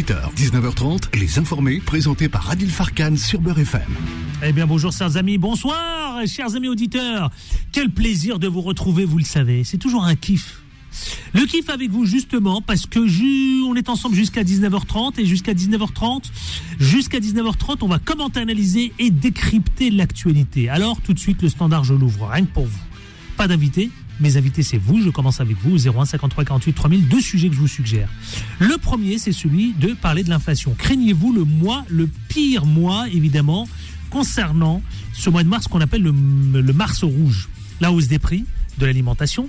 18h, 19h30, Les Informés, présentés par Adil Farkan sur Beurre FM. Eh bien, bonjour, chers amis. Bonsoir, chers amis auditeurs. Quel plaisir de vous retrouver, vous le savez. C'est toujours un kiff. Le kiff avec vous, justement, parce que on est ensemble jusqu'à 19h30 et jusqu'à 19h30, jusqu'à 19h30, on va commenter, analyser et décrypter l'actualité. Alors, tout de suite, le standard, je l'ouvre, rien que pour vous. Pas d'invité, mes invités, c'est vous. Je commence avec vous, 01 53 48 3000. Deux sujets que je vous suggère. Le premier, c'est celui de parler de l'inflation. Craignez-vous le mois, le pire mois, évidemment, concernant ce mois de mars qu'on appelle le, mars rouge? La hausse des prix de l'alimentation.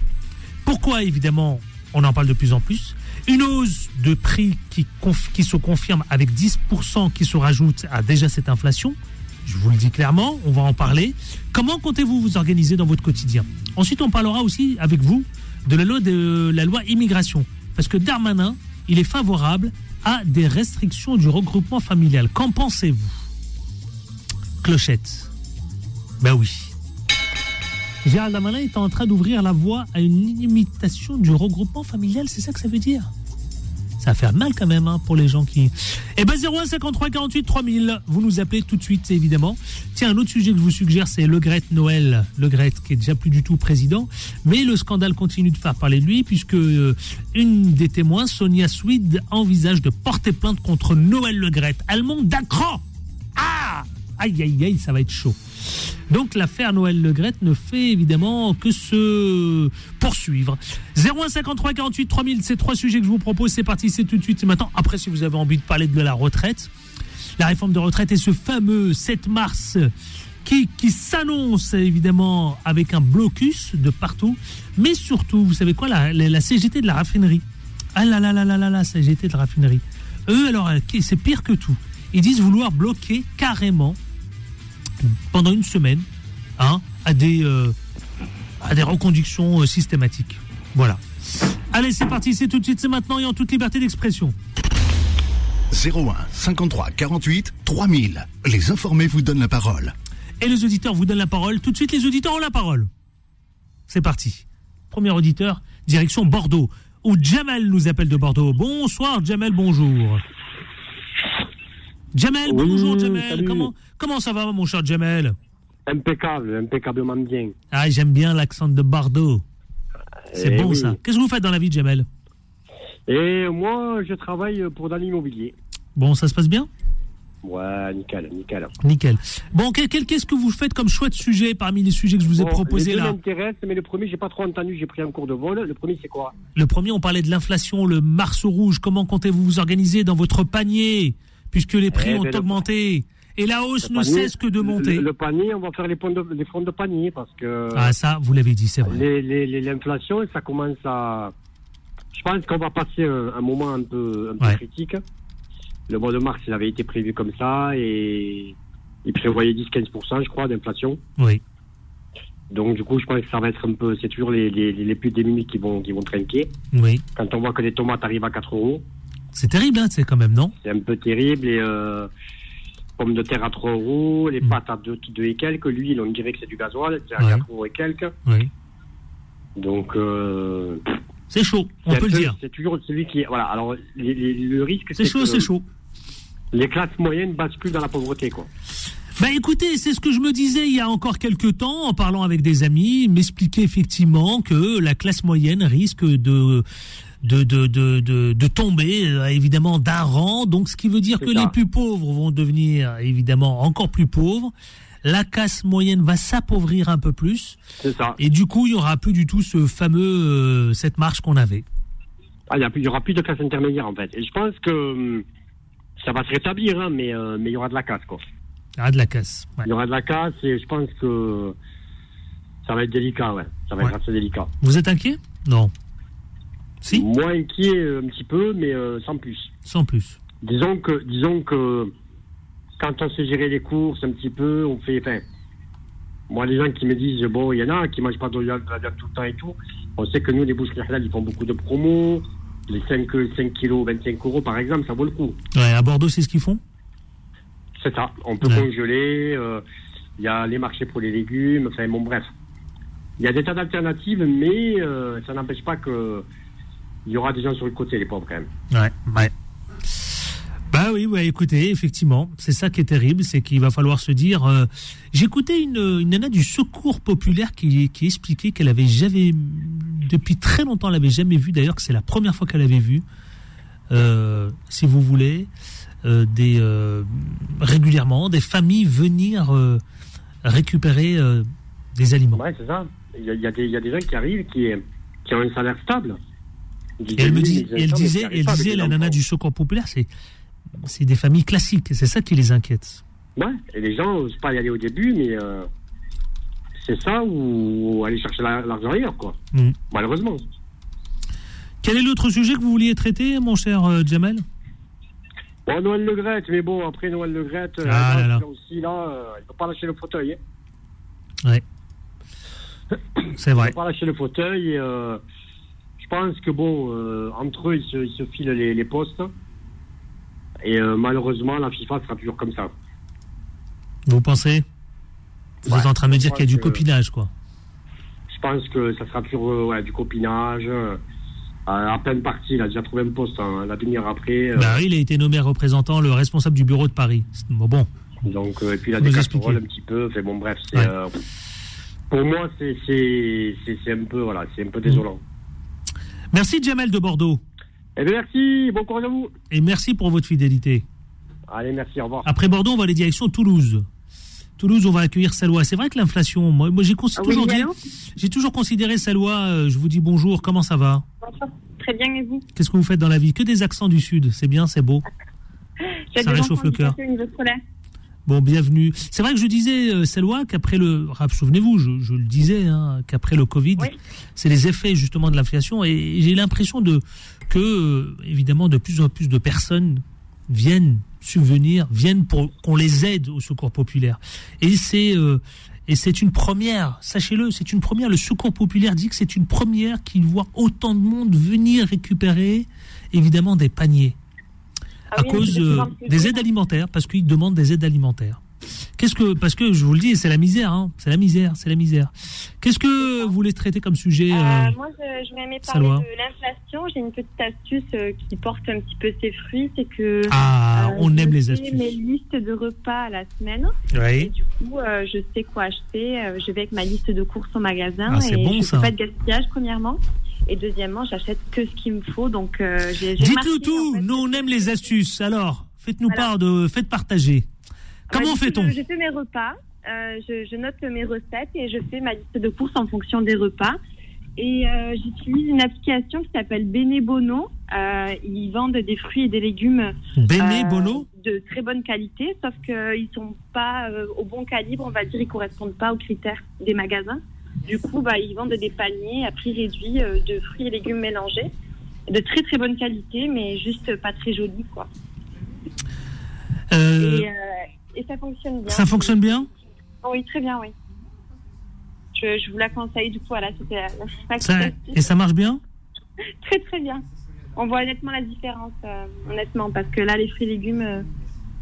Pourquoi, évidemment, on en parle de plus en plus? Une hausse de prix qui, qui se confirme avec 10% qui se rajoute à déjà cette inflation. Je vous le dis clairement, on va en parler. Comment comptez-vous vous organiser dans votre quotidien? Ensuite, on parlera aussi avec vous de la loi, de immigration. Parce que Darmanin, il est favorable à des restrictions du regroupement familial. Qu'en pensez-vous? Clochette. Ben oui. Gérald Darmanin est en train d'ouvrir la voie à une limitation du regroupement familial, c'est ça que ça veut dire? Ça va faire mal quand même hein, pour les gens qui. Eh ben 01 53 48 3000. Vous nous appelez tout de suite évidemment. Tiens, un autre sujet que je vous suggère, c'est Le Gret Noël. Le Gret qui est déjà plus du tout président, mais le scandale continue de faire parler de lui puisque euh, une des témoins, Sonia Swede, envisage de porter plainte contre Noël Le Gret, allemand d'acro. Ah, aïe aïe aïe, ça va être chaud. Donc l'affaire Noël Legrette ne fait évidemment que se poursuivre. 0153 48 3000, ces trois sujets que je vous propose, c'est parti, c'est tout de suite, c'est maintenant. Après, si vous avez envie de parler de la retraite, la réforme de retraite et ce fameux 7 mars qui, qui s'annonce évidemment avec un blocus de partout, mais surtout, vous savez quoi, la, la, CGT de la raffinerie. Ah là là là là là là, CGT de la raffinerie. Eux, alors, c'est pire que tout. Ils disent vouloir bloquer carrément pendant une semaine hein, à, des, euh, à des reconductions euh, systématiques. Voilà. Allez, c'est parti, c'est tout de suite, c'est maintenant et en toute liberté d'expression. 01 53 48 3000. Les informés vous donnent la parole. Et les auditeurs vous donnent la parole. Tout de suite, les auditeurs ont la parole. C'est parti. Premier auditeur, direction Bordeaux, où Jamel nous appelle de Bordeaux. Bonsoir, Jamel, bonjour. Jamel, bonjour Jamel. Comment, comment ça va mon cher Jamel Impeccable, impeccablement bien. Ah, j'aime bien l'accent de Bordeaux. C'est eh bon ça. Qu'est-ce que vous faites dans la vie Jamel Et moi, je travaille pour dans l'immobilier. Bon, ça se passe bien? Ouais, nickel, nickel. Nickel. Bon, qu'est-ce que vous faites comme chouette sujet parmi les sujets que je vous ai proposés là? m'intéresse, mais le premier, j'ai pas trop entendu, j'ai pris un cours de vol. Le premier, c'est quoi? Le premier, on parlait de l'inflation, le Mars rouge. Comment comptez-vous vous organiser dans votre panier? Puisque les prix eh ont ben, augmenté. Et la hausse ne cesse que de monter. Le, panier, on va faire les, fonds de, les fonds de panier parce que. Ah, ça, vous l'avez dit, c'est vrai. L'inflation, ça commence à. Je pense qu'on va passer un, moment un peu, un peu critique. Le mois de mars, il avait été prévu comme ça et il prévoyait 10-15%, je crois, d'inflation. Oui. Donc, du coup, je pense que ça va être un peu. C'est toujours les, les, les plus démunis qui vont, qui vont trinquer. Oui. Quand on voit que les tomates arrivent à 4 euros. C'est terrible, hein, c'est quand même, non? C'est un peu terrible. Et euh, pommes de terre à 3 euros, les mm. pâtes à 2, et quelques. Lui, on dirait que c'est du gasoil, c'est à 4 euros et quelques. Oui. Donc. Euh, c'est chaud, on peut le dire. C'est toujours celui qui. Voilà, alors le risque. C'est chaud, c'est chaud. Les classes moyennes basculent dans la pauvreté, quoi. Bah écoutez, c'est ce que je me disais il y a encore quelques temps en parlant avec des amis, m'expliquer effectivement que la classe moyenne risque de de, de, de, de, tomber euh, évidemment d'un rang. Donc ce qui veut dire que les plus pauvres vont devenir évidemment encore plus pauvres. La casse moyenne va s'appauvrir un peu plus. C'est ça. Et du coup, il y aura plus du tout ce fameux euh, cette marche qu'on avait. Ah, il y, aura plus de classe intermédiaire en fait. Et je pense que hum, ça va se rétablir, hein, mais euh, mais il y aura de la casse quoi. Il y aura de la casse. Il y aura de la casse et je pense que ça va être délicat, ouais. Ça va être assez délicat. Vous êtes inquiet? Non. Moins inquiet euh, un petit peu, mais euh, sans plus. Sans plus. Disons que, disons que quand on sait gérer les courses un petit peu, on fait. Enfin, moi, les gens qui me disent, bon, il y en a qui mangent pas de la viande tout le temps et tout. On sait que nous, les bouches halal, ils font beaucoup de promos. Les 5, 5 kilos, 25 euros, par exemple, ça vaut le coup. Ouais, à Bordeaux, c'est ce qu'ils font? C'est ça. On peut congeler. Euh, il y a les marchés pour les légumes. Enfin, bon, bref. Il y a des tas d'alternatives, mais ça n'empêche pas que il y aura des gens sur le côté, les pauvres, quand même. Ouais, ouais. Bah oui, ouais, écoutez, effectivement, c'est ça qui est terrible, c'est qu'il va falloir se dire. euh, J'écoutais une, une nana du Secours populaire qui, qui expliquait qu'elle avait jamais, depuis très longtemps, elle avait jamais vu. D'ailleurs, que c'est la première fois qu'elle avait vu, euh, si vous voulez, euh, des régulièrement des familles venir récupérer des aliments. Ouais, c'est ça. Il y, a, il y a des, il y a des gens qui arrivent qui, qui ont un salaire stable. Et elle me dit, elle disait, elle disait, la nana du Secours populaire, c'est c'est des familles classiques. C'est ça qui les inquiète. Ouais, et les gens n'osent pas y aller au début, mais euh, c'est ça ou aller chercher la- l'argent ailleurs, quoi. Mm. Malheureusement. Quel est l'autre sujet que vous vouliez traiter, mon cher euh, Jamel Bon, Noël Le Grette, mais bon, après Noël Le Grette, euh, Ah là là. aussi, là, euh, il ne faut pas lâcher le fauteuil. Hein. Ouais. C'est Il vrai. faut pas lâcher le fauteuil. Je pense que, bon, euh, entre eux, ils se, ils se filent les, les postes. Et euh, malheureusement, la FIFA sera toujours comme ça. Vous pensez? Vous Ouais, êtes en train de me dire qu'il y a du copinage, quoi. Je pense que ça sera toujours euh, ouais, du copinage. euh, à pleine partie, il a déjà trouvé un poste hein, l'avenir après. euh, Bah il a été nommé représentant, le responsable du bureau de Paris. Bon, bon. Donc, et puis il a des casseroles un petit peu. Fait, bon, bref, c'est, Ouais. pour moi, c'est, un peu, voilà, c'est un peu désolant. Merci Jamel de Bordeaux. Eh bien, merci, bon courage à vous. Et merci pour votre fidélité. Allez, merci, au revoir. Après Bordeaux, on va aller direction Toulouse. Toulouse, on va accueillir Salois. C'est vrai que l'inflation, moi, j'ai Ah oui, toujours j'ai toujours considéré Salois. euh, je vous dis bonjour, comment ça va Bonjour. Très bien, et vous Qu'est-ce que vous faites dans la vie Que des accents du Sud, c'est bien, c'est beau. J'ai Ça réchauffe le cœur. Bon, bienvenue. C'est vrai que je disais, euh, Salois, qu'après le. Souvenez-vous, je, je le disais, hein, qu'après le Covid, Oui. c'est les effets justement de l'inflation. Et j'ai l'impression de que, euh, évidemment, de plus en plus de personnes viennent subvenir, viennent pour qu'on les aide au secours populaire. Et c'est. euh, et c'est une première, sachez-le, c'est une première. Le secours populaire dit que c'est une première qu'il voit autant de monde venir récupérer, évidemment, des paniers Ah à oui, cause euh, des aides alimentaires, parce qu'ils demandent des aides alimentaires. Qu'est-ce que, parce que je vous le dis, c'est la misère, hein, c'est la misère, c'est la misère. Qu'est-ce que vous voulez traiter comme sujet Euh, euh, moi, je- j'aurais aimé parler de l'inflation. J'ai une petite astuce euh, qui porte un petit peu ses fruits. C'est que Ah, on je aime les fais astuces. mes listes de repas à la semaine. Et Oui. du coup, je sais quoi acheter. Je vais avec ma liste de courses au magasin. Ah, et bon, je ça. fais pas de gaspillage, premièrement. Et deuxièmement, j'achète que ce qu'il me faut. Donc, euh, Dites-nous tout. en fait, Nous, on aime les astuces. Alors, faites-nous Voilà. part de, faites partager. Bah, Comment coup, fait-on je, je fais mes repas, euh, je, je note mes recettes et je fais ma liste de courses en fonction des repas. Et euh, j'utilise une application qui s'appelle Benebono. Euh, ils vendent des fruits et des légumes Bono de très bonne qualité, sauf qu'ils sont pas au bon calibre, on va dire, ils correspondent pas aux critères des magasins. Du coup, bah, ils vendent des paniers à prix réduit euh, de fruits et légumes mélangés, de très très bonne qualité, mais juste pas très jolis, quoi. Euh, Et, euh, et ça fonctionne bien. Ça fonctionne bien? Oui, très bien, oui. Je, je vous la conseille, du coup, voilà, c'était la, ça, Et ça marche bien? Très, très bien. On voit honnêtement la différence, euh, honnêtement, parce que là, les fruits et légumes,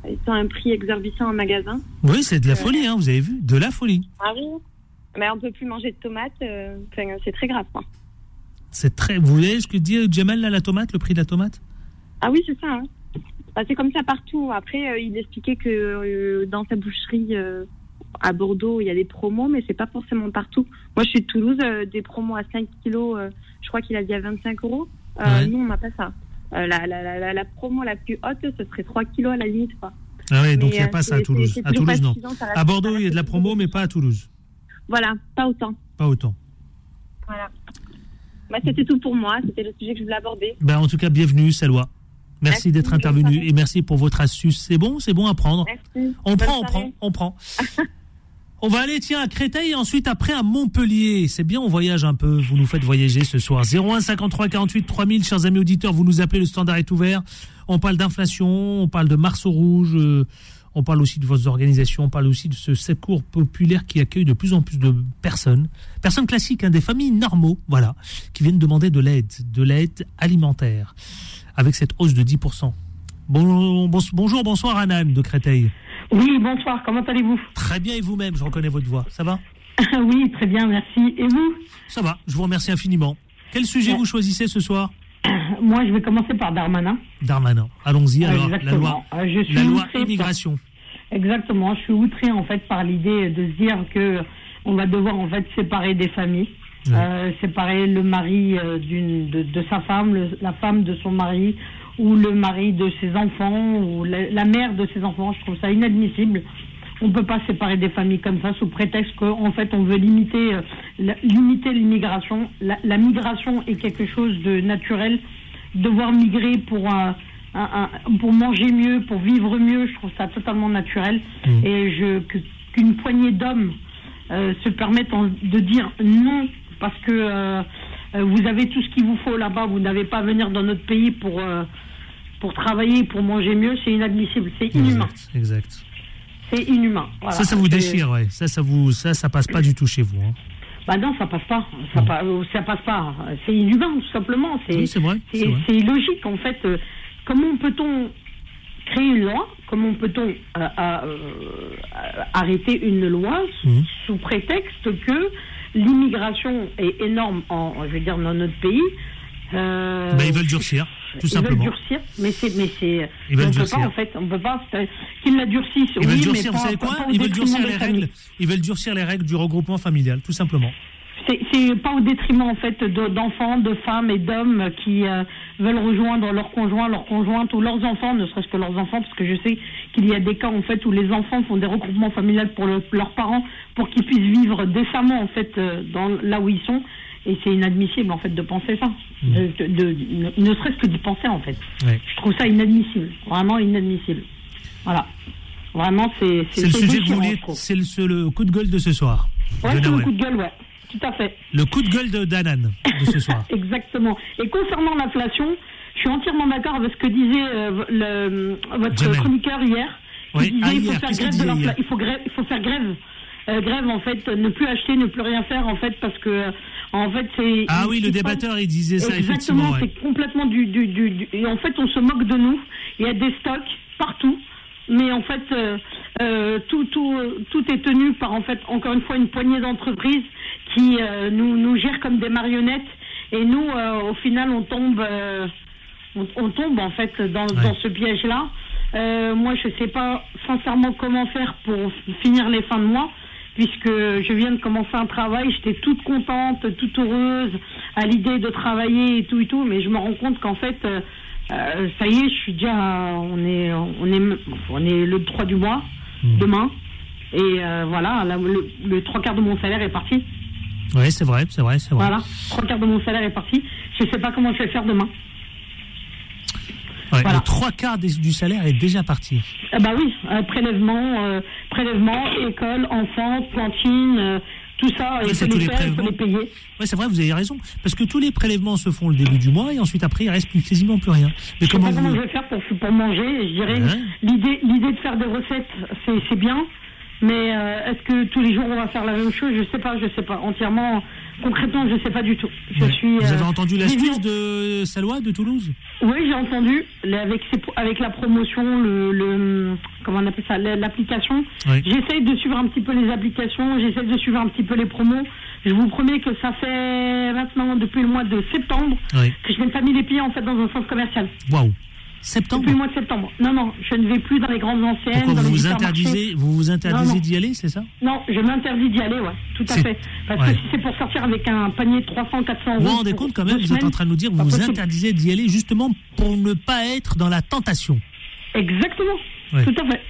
ils sont à un prix exorbitant en magasin. Oui, c'est de la folie, hein, vous avez vu De la folie. Ah oui Mais on peut plus manger de tomates, euh, c'est très grave, quoi. C'est très. Vous voyez ce que dit Jamal, là, la tomate, le prix de la tomate? Ah oui, c'est ça. hein. Bah, c'est comme ça partout. Après, euh, il expliquait que euh, dans sa boucherie euh, à Bordeaux, il y a des promos, mais c'est pas forcément partout. Moi, je suis de Toulouse, euh, des promos à 5 kilos, euh, je crois qu'il a dit à 25 euros. Euh, Ouais. Nous, on n'a pas ça. Euh, la, la, la, la, promo la plus haute, ce serait 3 kilos à la limite. Quoi. Ah oui, donc il n'y a euh, pas ça à Toulouse. À Toulouse, non. À Bordeaux, il y a de la promo, mais pas à Toulouse. Voilà, pas autant. Pas autant. Voilà. Bah, c'était tout pour moi. C'était le sujet que je voulais aborder. Ben, en tout cas, bienvenue, Salwa. Merci, Merci, d'être intervenu et merci pour votre astuce. C'est bon, c'est bon à prendre. Merci. On prend, on prend, on prend. on va aller, tiens, à Créteil et ensuite après à Montpellier. C'est bien, on voyage un peu. Vous nous faites voyager ce soir. 01 53 48 3000, chers amis auditeurs, vous nous appelez, le standard est ouvert. On parle d'inflation, on parle de Mars au rouge, euh, on parle aussi de vos organisations, on parle aussi de ce secours populaire qui accueille de plus en plus de personnes, personnes classiques, hein, des familles normaux, voilà, qui viennent demander de l'aide, de l'aide alimentaire, avec cette hausse de 10%. Bon, bon- bonjour, bonsoir Anan de Créteil. Oui, bonsoir, comment allez-vous? Très bien et vous-même, je reconnais votre voix. Ça va? Oui, très bien, merci. Et vous? Ça va, je vous remercie infiniment. Quel sujet Ouais. vous choisissez ce soir? Moi, je vais commencer par Darmanin. Darmanin. Allons-y alors. La loi, Euh, je suis la loi immigration. Exactement. Je suis outrée en fait par l'idée de se dire que on va devoir en fait séparer des familles, Ouais. Euh, séparer le mari euh, d'une de, de sa femme, le- la femme de son mari, ou le mari de ses enfants, ou la, la mère de ses enfants. Je trouve ça inadmissible. On ne peut pas séparer des familles comme ça sous prétexte qu'en fait on veut limiter euh, la- limiter l'immigration. La, la migration est quelque chose de naturel. Devoir migrer pour un, un- un- pour manger mieux, pour vivre mieux, je trouve ça totalement naturel. Mm. Et je qu'une poignée d'hommes euh, se permettent en- de dire non parce que euh, euh, vous avez tout ce qu'il vous faut là-bas, vous n'avez pas à venir dans notre pays pour euh, pour travailler, pour manger mieux, c'est inadmissible, c'est inhumain, Exact. exact. c'est inhumain. Voilà. Ça, ça vous déchire, ouais. Ça, ça vous, ça, ça passe pas du tout chez vous. hein. Bah non, ça passe pas, ça, euh, ça passe pas. C'est inhumain tout simplement. C'est Oui, illogique en fait. Comment peut-on créer une loi? Comment peut-on euh, euh, euh, arrêter une loi sous, Mhm. sous prétexte que l'immigration est énorme en, je veux dire, dans notre pays? Euh, Bah, ils veulent durcir, tout ils simplement. veulent durcir, mais c'est, mais c'est, Ils veulent on peut durcir. pas en fait, on peut pas. Qu'ils la durcissent, Ils oui, veulent mais durcir, pas, vous savez quoi? pas Ils veulent durcir les règles. Ils veulent durcir les règles du regroupement familial, tout simplement. C'est- pas au détriment en fait de- d'enfants, de femmes et d'hommes qui euh, veulent rejoindre leurs conjoints, leurs conjointes ou leurs enfants, ne serait-ce que leurs enfants, parce que je sais qu'il y a des cas en fait où les enfants font des regroupements familiales pour le- leurs parents pour qu'ils puissent vivre décemment en fait euh, dans là où ils sont. Et c'est inadmissible en fait de penser ça, Mmh. de, de- ne, ne serait-ce que d'y penser en fait. Ouais. Je trouve ça inadmissible, vraiment inadmissible. Voilà, vraiment c'est le sujet que vous. C'est le, le coup de gueule de ce soir. Ouais, c'est le coup de gueule, ouais, tout à fait. Le coup de gueule de Danan de ce soir. Exactement. Et concernant l'inflation, je suis entièrement d'accord avec ce que disait euh, le, votre Jamel. chroniqueur hier. Il Oui. disait Ah, il faut hier, faire grève de disait l'infla- hier il faut grève, il faut faire grève. Euh, grève en fait, ne plus acheter, ne plus rien faire en fait parce que euh, en fait c'est. Ah oui, le débatteur, il disait ça, Exactement, ouais. c'est complètement du, du, du, du- Et en fait, on se moque de nous. Il y a des stocks partout. Mais en fait, euh, euh, tout, tout, tout est tenu par, en fait, encore une fois, une poignée d'entreprises qui euh, nous, nous gèrent comme des marionnettes. Et nous, au final, on tombe, on, on tombe en fait dans, Ouais. dans ce piège-là. Moi, je sais pas sincèrement comment faire pour finir les fins de mois puisque je viens de commencer un travail, j'étais toute contente, toute heureuse à l'idée de travailler et tout et tout, mais je me rends compte qu'en fait, euh, ça y est, je suis déjà, on est, on est, on est le 3 du mois, Hmm. demain, et euh, voilà, là, le, le trois quarts de mon salaire est parti. Ouais, c'est vrai, c'est vrai, c'est vrai. Voilà, trois quarts de mon salaire est parti. Je sais pas comment je vais faire demain. Ouais, Voilà. Le trois quarts des- du salaire est déjà parti. Ah bah oui, euh, prélèvement, euh, prélèvement, école, enfants, cantine, tout ça, il faut les faire, il faut les payer. Ouais, c'est vrai, vous avez raison. Parce que tous les prélèvements se font le début du mois et ensuite après, il reste plus, quasiment plus rien. Mais Je sais comment vous. je vais faire pour, pour manger. Je dirais Ouais. l'idée l'idée de faire des recettes, c'est c'est bien. Mais euh, est-ce que tous les jours on va faire la même chose? Je sais pas, je sais pas. Entièrement, concrètement, je sais pas du tout. Je Ouais. suis. Vous avez euh, entendu l'astuce de Salois de Toulouse? Oui, j'ai entendu. Avec ses- avec la promotion, le, le comment on appelle ça, la- l'application. Oui. J'essaye de suivre un petit peu les applications. J'essaye de suivre un petit peu les promos. Je vous promets que ça fait maintenant depuis le mois de septembre Oui. que je n'ai pas mis les pieds en fait dans un centre commercial. Waouh. Septembre Depuis le mois de septembre. Non, non, je ne vais plus dans les grandes. Pourquoi dans vous vous interdisez, vous vous interdisez d'y aller, c'est ça? Non, je m'interdis d'y aller, ouais, tout à fait. Parce ouais. que si c'est pour sortir avec un panier de 300, 400 euros. Vous vous rendez compte quand même, vous êtes en train de nous dire vous vous interdisez d'y aller justement pour ne pas être dans la tentation. Exactement, Ouais. tout à fait.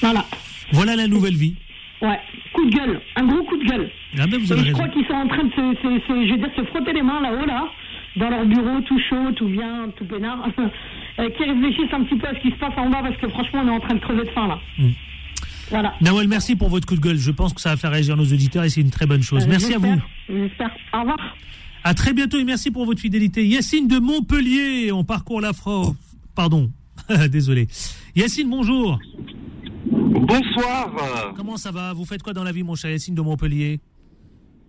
Voilà, Voilà la nouvelle vie. ouais, coup de gueule, un gros coup de gueule. Ah ben vous Et avez je raison. crois qu'ils sont en train de se, se- se- je veux dire, se frotter les mains là-haut, là, dans leur bureau, tout chaud, tout bien, tout peinard, euh, qui réfléchissent un petit peu à ce qui se passe en bas, parce que franchement, on est en train de crever de faim, là. Mm. Voilà. Nawel, merci pour votre coup de gueule. Je pense que ça va faire réagir nos auditeurs et c'est une très bonne chose. Euh, Merci à vous. j'espère, J'espère. Au revoir. À très bientôt et merci pour votre fidélité. Yacine de Montpellier, on parcourt la France. Pardon, désolé. Yacine, bonjour. Bonsoir. Comment ça va? Vous faites quoi dans la vie, mon cher Yacine de Montpellier?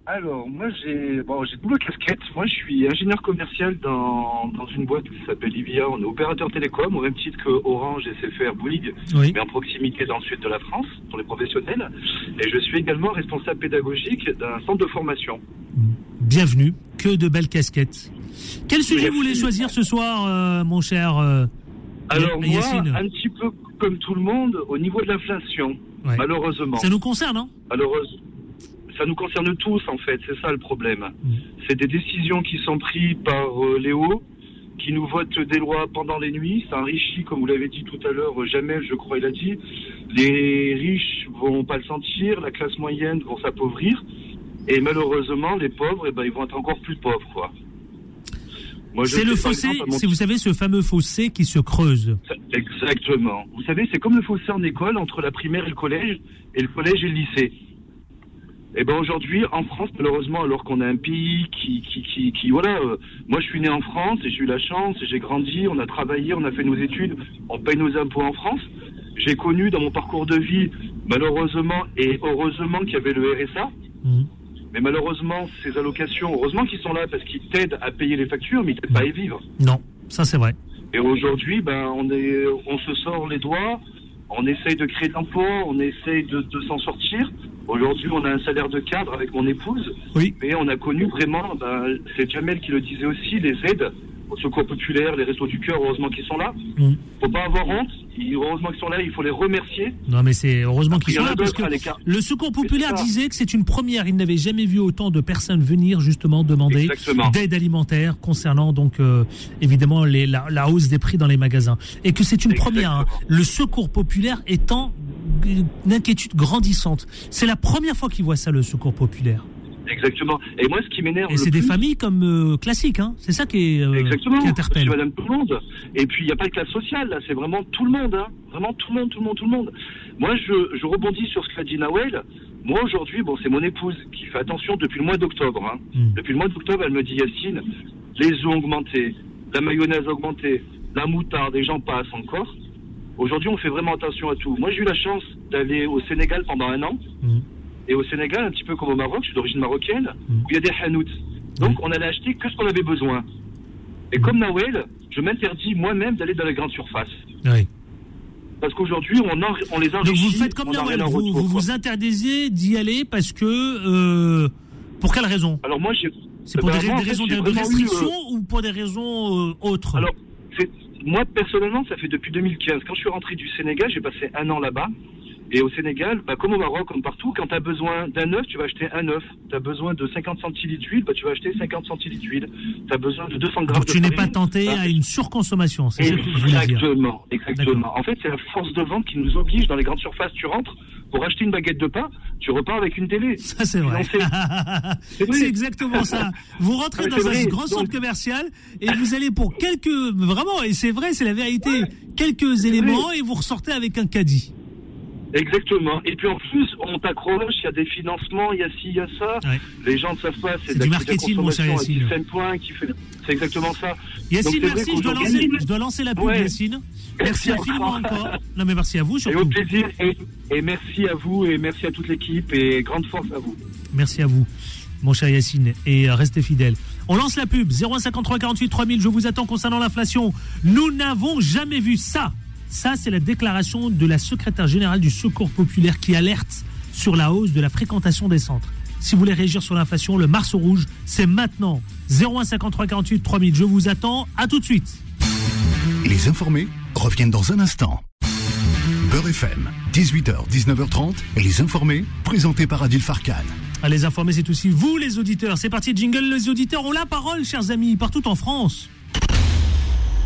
Alors, moi, j'ai bon, j'ai double casquette. Moi, je suis ingénieur commercial dans, dans une boîte qui s'appelle Ivia. On est opérateur télécom, au même titre que Orange, SFR, Bouygues, Oui. mais en proximité dans le sud de la France, pour les professionnels. Et je suis également responsable pédagogique d'un centre de formation. Bienvenue. Que de belles casquettes. Quel sujet vous voulez choisir ce soir, euh, mon cher euh, Alors moi, Yacine un petit peu comme tout le monde, au niveau de l'inflation, Ouais. malheureusement. Ça nous concerne, hein? Malheureusement, ça nous concerne tous en fait, c'est ça le problème. Mm. C'est des décisions qui sont prises par euh, les hauts, qui nous votent des lois pendant les nuits. Ça enrichit, comme vous l'avez dit tout à l'heure, euh, Jamel, je crois, il a dit. Les riches vont pas le sentir, la classe moyenne vont s'appauvrir, et malheureusement, les pauvres, eh ben, ils vont être encore plus pauvres, quoi. C'est le fossé, exemple, mon vous savez ce fameux fossé qui se creuse. Exactement. Vous savez, c'est comme le fossé en école entre la primaire et le collège, et le collège et le lycée. Et ben aujourd'hui, en France, malheureusement, alors qu'on a un pays qui, qui, qui, qui voilà, euh, moi je suis né en France et j'ai eu la chance, j'ai grandi, on a travaillé, on a fait nos études, on paye nos impôts en France. J'ai connu dans mon parcours de vie, malheureusement et heureusement qu'il y avait le RSA. Mhm. Mais malheureusement, ces allocations, heureusement qu'ils sont là parce qu'ils t'aident à payer les factures, mais ils t'aident pas à y vivre. Non, ça c'est vrai. Et aujourd'hui, ben, on, est, on se sort les doigts, on essaye de créer de l'emploi, on essaye de, de s'en sortir. Aujourd'hui, on a un salaire de cadre avec mon épouse, Oui. mais on a connu vraiment, ben, c'est Jamel qui le disait aussi, les aides au secours populaire, les restos du cœur, heureusement qu'ils sont là. Mhm. Faut pas avoir honte, heureusement qu'ils sont là, il faut les remercier. Non, mais c'est heureusement qu'ils sont là parce d'autres que le Secours populaire disait que c'est une première. Il n'avait jamais vu autant de personnes venir justement demander d'aide alimentaire concernant donc euh, évidemment les, la, la hausse des prix dans les magasins et que c'est une première. hein. Le Secours populaire étant une inquiétude grandissante. C'est la première fois qu'ils voient ça le Secours populaire. Exactement. Et moi, ce qui m'énerve. Et c'est des familles comme euh, classiques. Hein. C'est ça qui est euh, Exactement. qui interpelle. Madame, tout le monde. Et puis, il n'y a pas de classe sociale, là. C'est vraiment tout le monde, hein. Vraiment tout le monde, tout le monde, tout le monde. Moi, je, je rebondis sur ce qu'a dit Nawel. Moi, aujourd'hui, bon, c'est mon épouse qui fait attention depuis le mois d'octobre, hein. Mm. Depuis le mois d'octobre, elle me dit, Yacine, les œufs ont augmenté, la mayonnaise a augmenté, la moutarde, et j'en passe encore. Aujourd'hui, on fait vraiment attention à tout. Moi, j'ai eu la chance d'aller au Sénégal pendant un an. Mm. Et au Sénégal, un petit peu comme au Maroc, je suis d'origine marocaine, Mm. où il y a des hanout. Donc, on allait acheter que ce qu'on avait besoin. Et comme Nawel, je m'interdis moi-même d'aller dans les grandes surfaces. Oui. Parce qu'aujourd'hui, on, en- on les Donc enrichit. vous faites comme Nawel, vous, retour, vous interdisez d'y aller parce que euh, pour quelle raison? Alors moi, j'ai... C'est pour Ben, des, moi, en des fait, raisons de, eu, restriction euh, ou pour des raisons euh, autres? Alors, moi, personnellement, ça fait depuis 2015. Quand je suis rentré du Sénégal, j'ai passé un an là-bas. Et au Sénégal, bah, comme au Maroc, comme partout, quand tu as besoin d'un œuf, tu vas acheter un œuf. Tu as besoin de 50 centilitres d'huile, bah, tu vas acheter 50 centilitres d'huile. Tu as besoin de 200 grammes Donc de tu n'es pas tenté Bah, à une surconsommation, c'est ça que. Exactement, exactement. En fait, c'est la force de vente qui nous oblige dans les grandes surfaces. Tu rentres pour acheter une baguette de pain, tu repars avec une télé. Ça c'est vrai. C'est- exactement ça. Vous rentrez dans un grand centre commercial et vous allez pour quelques vraiment et c'est vrai, c'est la vérité, quelques éléments et vous ressortez avec un caddie. Exactement. Et puis en plus, on t'accroche, il y a des financements, il y a ci, il y a ça. Ouais. Les gens ne savent pas. C'est du la- marketing, mon cher Yacine. à 15 points qui fait. C'est exactement ça. Yacine, Donc, merci, je dois, lancer, je dois lancer la pub Ouais. Yacine. Merci Merci infiniment encore. Non mais merci à vous Et au plaisir. Et, et merci à vous et merci à toute l'équipe et grande force à vous. Merci à vous, mon cher Yacine, et euh, restez fidèles. On lance la pub 0153 48 3000. Je vous attends concernant l'inflation. Nous n'avons jamais vu ça. Ça, c'est la déclaration de la secrétaire générale du Secours populaire qui alerte sur la hausse de la fréquentation des centres. Si vous voulez réagir sur l'inflation, le Mars rouge, c'est maintenant. 0153 48 3000. Je vous attends. À tout de suite. Les informés reviennent dans un instant. Beurre FM, 18h, 19h30, les informés, présentés par Adil Farkan. Les informer, c'est aussi vous, les auditeurs. C'est parti, jingle. Les auditeurs ont la parole, chers amis, partout en France.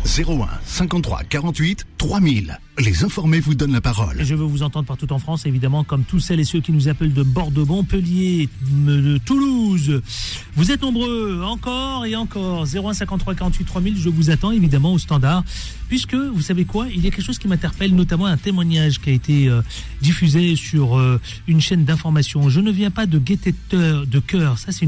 01 53 48 3000. Les informés vous donnent la parole. Je veux vous entendre partout en France, évidemment, comme tous celles et ceux qui nous appellent de Bordeaux, Montpellier, de Toulouse. Vous êtes nombreux, encore et encore. 0153 48 3000, je vous attends évidemment au standard. Puisque, vous savez quoi, il y a quelque chose qui m'interpelle, notamment un témoignage qui a été euh, diffusé sur euh, une chaîne d'information. Je ne viens pas de gaieté de cœur. Ça, c'est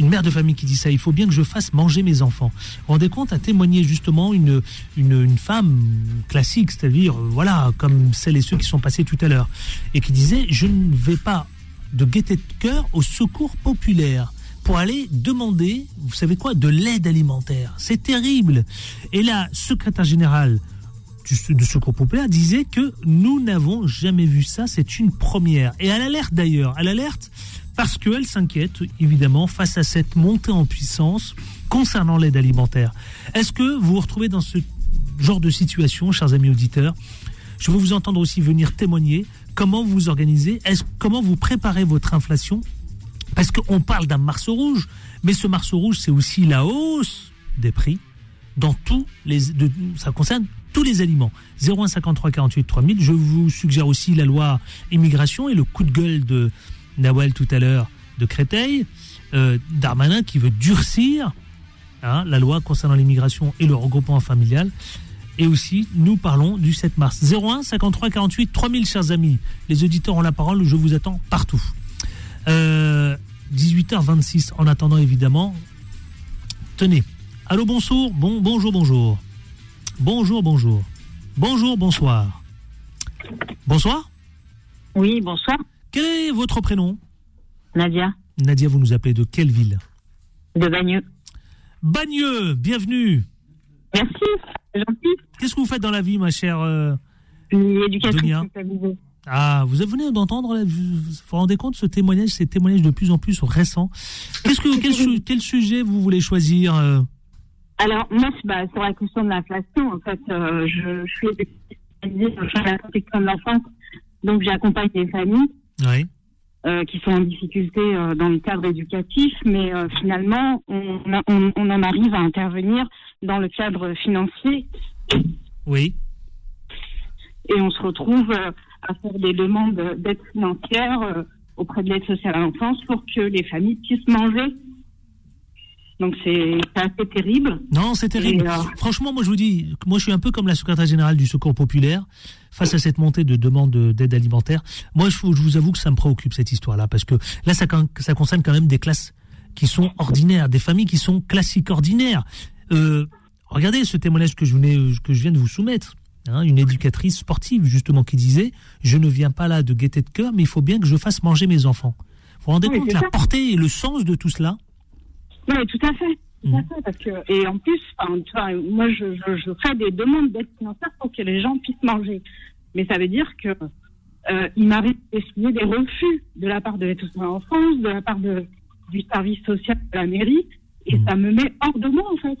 une mère de famille qui dit ça. Il faut bien que je fasse manger mes enfants. Vous vous rendez compte, a témoigné justement une, une, une femme classique, c'est-à-dire, voilà, comme celles et ceux qui sont passés tout à l'heure, et qui disait, je ne vais pas de gaieté de cœur au secours populaire pour aller demander, vous savez quoi, de l'aide alimentaire. C'est terrible. Et la secrétaire générale du, Secours Populaire disait que nous n'avons jamais vu ça, c'est une première. Et elle alerte d'ailleurs, elle alerte parce qu'elle s'inquiète évidemment face à cette montée en puissance concernant l'aide alimentaire. Est-ce que vous vous retrouvez dans ce genre de situation, chers amis auditeurs Je veux vous entendre aussi venir témoigner comment vous organisez, comment vous préparez votre inflation? Parce qu'on parle d'un marceau rouge, mais ce marceau rouge, c'est aussi la hausse des prix dans tous les, ça concerne tous les aliments. 0153 48 3000. Je vous suggère aussi la loi immigration et le coup de gueule de Nawel tout à l'heure de Créteil, euh, Darmanin qui veut durcir hein, la loi concernant l'immigration et le regroupement familial. Et aussi, nous parlons du 7 mars. 01 53 48 3000, chers amis. Les auditeurs ont la parole, je vous attends partout. 18h26, euh, en attendant évidemment. Tenez. Allô, bonsoir. Bon, bonjour, bonjour. Bonjour, bonjour. Bonjour, bonsoir. Bonsoir Oui, bonsoir. Quel est votre prénom? Nadia. Nadia, vous nous appelez de quelle ville? De Bagneux. Bagneux, bienvenue. Merci, gentil. Qu'est-ce que vous faites dans la vie, ma chère euh, Éducation Ah, vous venez d'entendre, vous vous rendez compte, ce témoignage, ces témoignages de plus en plus récents. Qu'est-ce que, quel, quel, sujet vous voulez choisir euh Alors, moi, bah, sur la question de l'inflation, en fait, euh, je, je, suis spécialisée la protection de l'enfance, donc j'accompagne les familles. Oui. Euh, qui sont en difficulté dans le cadre éducatif, mais finalement, on, on, on, en arrive à intervenir dans le cadre financier. Oui. Et on se retrouve à faire des demandes d'aide financière auprès de l'aide sociale à l'enfance pour que les familles puissent manger. Donc c'est assez terrible. Non, c'est terrible. Franchement, moi je vous dis, moi je suis un peu comme la secrétaire générale du Secours populaire face à cette montée de demandes d'aide alimentaire. Moi, je, vous avoue que ça me préoccupe cette histoire-là parce que là, ça, ça concerne quand même des classes qui sont ordinaires, des familles qui sont classiques ordinaires. Euh, regardez ce témoignage que je, venais, que je viens de vous soumettre. Hein, une éducatrice sportive justement qui disait je ne viens pas là de gaieté de cœur mais il faut bien que je fasse manger mes enfants. Vous vous rendez compte la portée et le sens de tout cela? Oui, tout à fait. Tout à mm. fait parce que, et en plus, enfin, moi, je, je, je, fais des demandes d'aide financière pour que les gens puissent manger. Mais ça veut dire que euh, il m'arrive d'essuyer des refus de la part de sociale en France, de la part de, du service social de la mairie, et mm. ça me met hors de moi, en fait.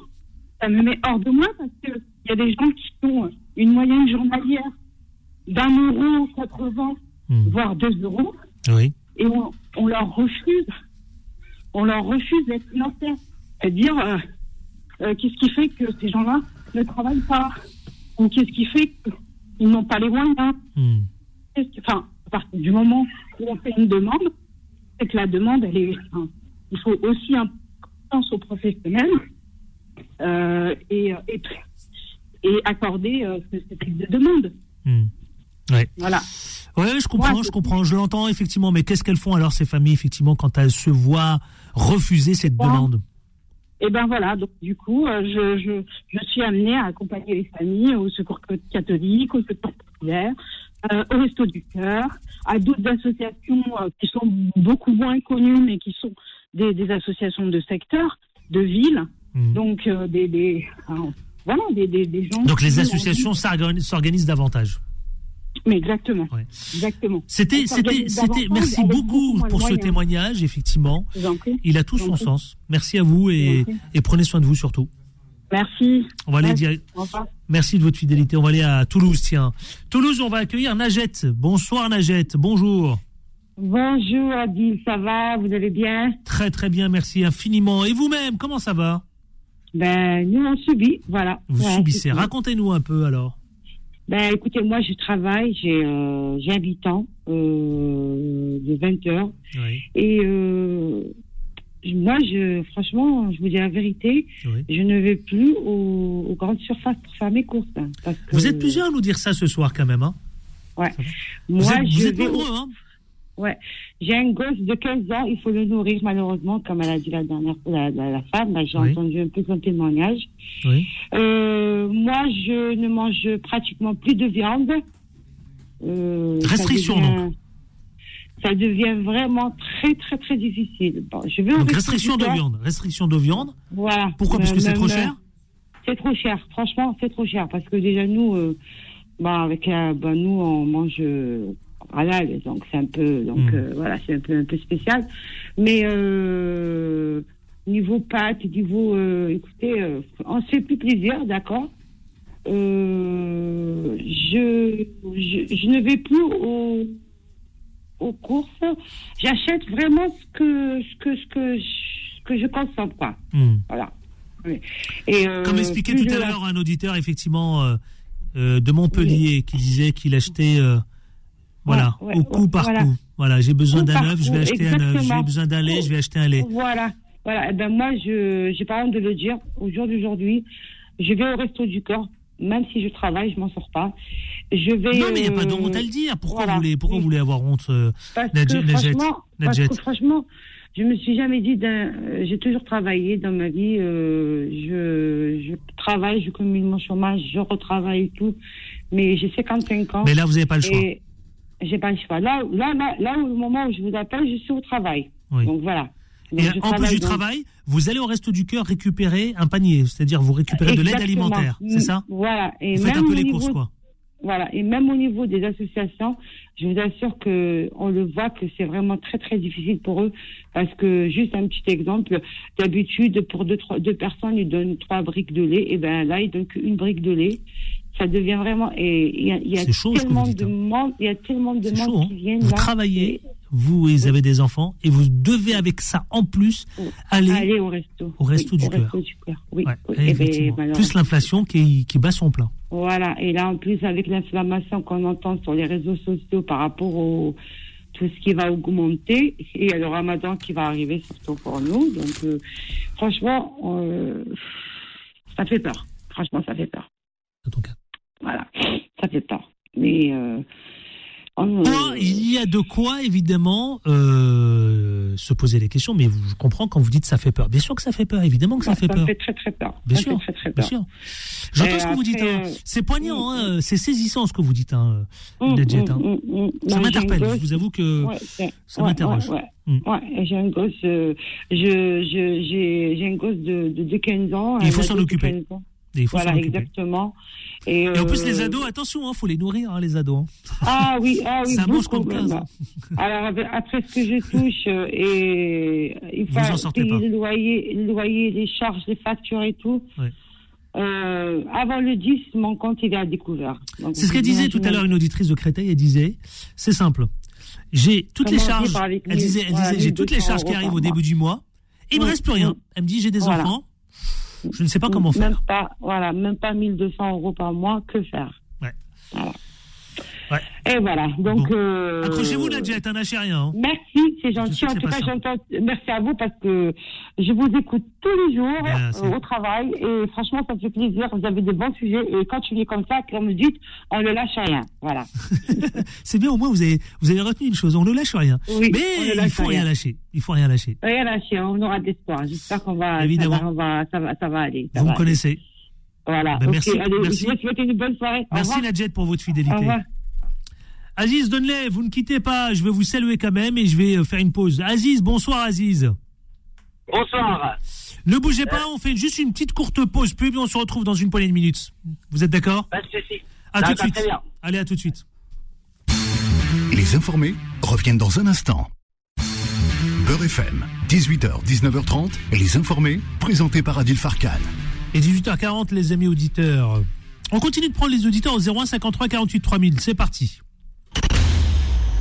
Ça me met hors de moi parce qu'il y a des gens qui ont une moyenne journalière d'un euro 80, mm. voire deux euros. Oui. Et on, on leur refuse on leur refuse d'être financés. C'est-à-dire, euh, euh, qu'est-ce qui fait que ces gens-là ne travaillent pas? Ou qu'est-ce qui fait qu'ils n'ont pas les moyens? Hmm. Enfin, à partir du moment où on fait une demande, c'est que la demande, elle est. il faut aussi un sens aux professionnels euh, et, et, et, accorder ce, type de demande. Ouais. Voilà. Ouais, je comprends, je comprends, je l'entends effectivement. Mais qu'est-ce qu'elles font alors ces familles effectivement quand elles se voient refuser cette demande? et eh ben voilà, donc du coup, euh, je, je, je, suis amenée à accompagner les familles au secours catholique, au secours populaire, euh, au Resto du Cœur, à d'autres associations euh, qui sont beaucoup moins connues, mais qui sont des, des associations de secteur, de ville, mmh. donc des, des voilà, des, des, des, gens. Donc les associations s'organisent davantage. Mais exactement. Exactement. C'était, c'était, c'était. Merci beaucoup pour ce témoignage. Effectivement, il a tout son sens. Merci à vous et, et, prenez soin de vous surtout. Merci. On va aller dire. Merci de votre fidélité. On va aller à Toulouse, tiens. Toulouse, on va accueillir Najette. Bonsoir Najette. Bonjour. Bonjour Adil, ça va? Vous allez bien? Très très bien, merci infiniment. Et vous-même, comment ça va? Ben, nous on subit, voilà. Vous subissez. Racontez-nous un peu alors. Ben, écoutez, moi, je travaille, j'ai euh, j'ai un habitant euh, de 20 heures. Oui. Et euh, moi, je, franchement, je vous dis la vérité, oui. je ne vais plus aux, aux, grandes surfaces pour faire mes courses. Hein, parce que, vous êtes plusieurs à nous dire ça ce soir, quand même. Hein ouais. Moi, vous êtes, vous êtes nombreux, hein Ouais. J'ai un gosse de 15 ans, il faut le nourrir malheureusement, comme elle a dit la dernière la, la, la femme. J'ai oui. entendu un peu son témoignage. Oui. Euh, moi, je ne mange pratiquement plus de viande. Euh, Restriction devient, donc. Ça devient vraiment très très très difficile. Bon, je vais donc restriction de viande. Restriction de viande. Voilà. Pourquoi? Parce que c'est trop cher? C'est trop cher. Franchement, c'est trop cher. Parce que déjà, nous, euh, bah, avec, euh, bah, nous, on mange euh, halal. Donc, c'est un peu, donc, Mm. euh, voilà, c'est un peu, un peu spécial. Mais, euh, niveau pâtes, niveau, euh, écoutez, on se fait plus plaisir, d'accord? Je, je, je ne vais plus au, aux courses. J'achète vraiment ce que, ce que, ce que, je- que je consomme pas. Hmm. Voilà. Oui. Et, euh, Comme expliqué plus tout à l'heure un auditeur, effectivement, euh, euh, de Montpellier, qui disait qu'il achetait, voilà, Ouais, ouais, au coup par voilà. coup. Voilà, j'ai besoin d'un œuf, je vais acheter un œuf. J'ai besoin d'un lait, je vais acheter un lait. Voilà. Voilà. Eh ben, moi, je, j'ai pas honte de le dire. Au jour d'aujourd'hui, je vais au resto du corps. Même si je travaille, je m'en sors pas. Je vais. Non, mais il n'y a pas de honte à le dire. Pourquoi, voilà. vous, voulez, pourquoi Oui. vous voulez avoir honte, euh, Parce que franchement, parce que franchement, je me suis jamais dit. euh, J'ai toujours travaillé dans ma vie. euh, je, je travaille, je cumule mon chômage, je retravaille et tout. Mais j'ai 55 ans. Mais là, vous n'avez pas le choix. Et j'ai pas. Là, là, là, là, au moment où je vous appelle, je suis au travail. Oui. Donc voilà. Et Donc, je en plus du donc- travail, vous allez au Resto du Cœur récupérer un panier, c'est-à-dire vous récupérez de l'aide alimentaire, c'est ça Voilà. Et Vous faites un même peu au les niveau- courses, quoi. Voilà. Et même au niveau des associations, je vous assure que on le voit que c'est vraiment très très difficile pour eux parce que juste un petit exemple, d'habitude pour deux trois deux personnes ils donnent trois briques de lait et ben là ils donnent qu'une brique de lait. Ça devient vraiment et il y a, y chaud, tellement de hein. monde, il y a tellement de monde chaud, hein. qui viennent Vous là. travaillez, vous, ils avez des enfants, et vous devez avec ça en plus aller, aller au resto. au resto Oui, du au cœur. resto du cœur. Oui. Ouais, oui. Eh ben, plus l'inflation qui, qui bat son plein. Voilà, et là en plus avec l'inflammation qu'on entend sur les réseaux sociaux par rapport au tout ce qui va augmenter et il y a le ramadan qui va arriver surtout pour nous. Donc euh, franchement, euh, ça fait peur. Franchement, ça fait peur. C'est ton cas. Voilà, ça fait peur. Mais euh, on- il y a de quoi, évidemment, euh, se poser les questions, mais vous- je comprends quand vous dites ça fait peur. Bien sûr que ça fait peur, évidemment que ça fait ça peur. fait très très peur. Bien ça sûr, fait très très Bien peur. sûr. J'entends ce que vous dites. hein. euh, C'est poignant, hein, c'est saisissant ce que vous dites, hein, Hum, Nadjet, hein. hum, hum, hum. Ça m'interpelle, je vous avoue que Ouais, ça ouais, m'interroge. Ouais. Hum. J'ai un gosse, je, je, j'ai, j'ai un gosse de, de, de 15 ans. Il faut s'en occuper. 15 ans. Et il faut Voilà, exactement. Et, Et en plus, euh, les ados, attention, il faut les nourrir, hein, les ados. hein. Ah oui, ah oui. Ça mange comme 15, même. hein. Alors, avec- après ce que je touche, euh, et il faut payer pas. le loyer, le loyer, les charges, les factures et tout. Ouais. Euh, avant le 10, mon compte, il est à découvert. C'est ce qu'elle disait tout à l'heure, une auditrice de Créteil, elle disait, c'est simple. J'ai toutes les charges, elle disait, elle disait, j'ai toutes les 1200 charges qui arrivent au début du mois. Il me Oui, reste plus rien. Elle me dit, j'ai des Voilà. enfants. Je ne sais pas comment Même faire. pas, voilà, même pas 1200 euros par mois, que faire? Ouais. Voilà. Ouais. Et voilà, donc... Bon. euh, Accrochez-vous, Nadjet, hein, lâchez rien. hein. Merci, c'est gentil. En tout cas, j'entends. Merci à vous parce que je vous écoute tous les jours euh, au travail et franchement, ça me fait plaisir. Vous avez de bons sujets et quand tu vis comme ça, comme vous dites, on ne lâche rien. Voilà. C'est bien, au moins, vous avez, vous avez retenu une chose, on ne lâche rien. Oui, Mais ne il lâche faut rien rien. lâcher. Il faut rien lâcher. Rien lâcher, on aura de l'espoir. J'espère qu'on va, Évidemment. Ça va, on va, ça va, ça va aller. ça Vous va me aller. connaissez. Voilà. Ben, merci, allez, merci. Je vous souhaite une bonne soirée. Merci. Nadjet, pour votre Au fidélité. revoir. Aziz Donley, vous ne quittez pas, je vais vous saluer quand même et je vais euh, faire une pause. Aziz, bonsoir Aziz. Bonsoir. Ne bougez pas, on fait juste une petite courte pause pub et on se retrouve dans une poignée de minutes. Vous êtes d'accord? Pas de souci. À tout de suite. Allez, à tout de suite. Les informés reviennent dans un instant. Beurre FM, 18h, 19h30, les informés, présentés par Adil Farkan. Et 18h40, les amis auditeurs. On continue de prendre les auditeurs au 01 53 48 3000. C'est parti.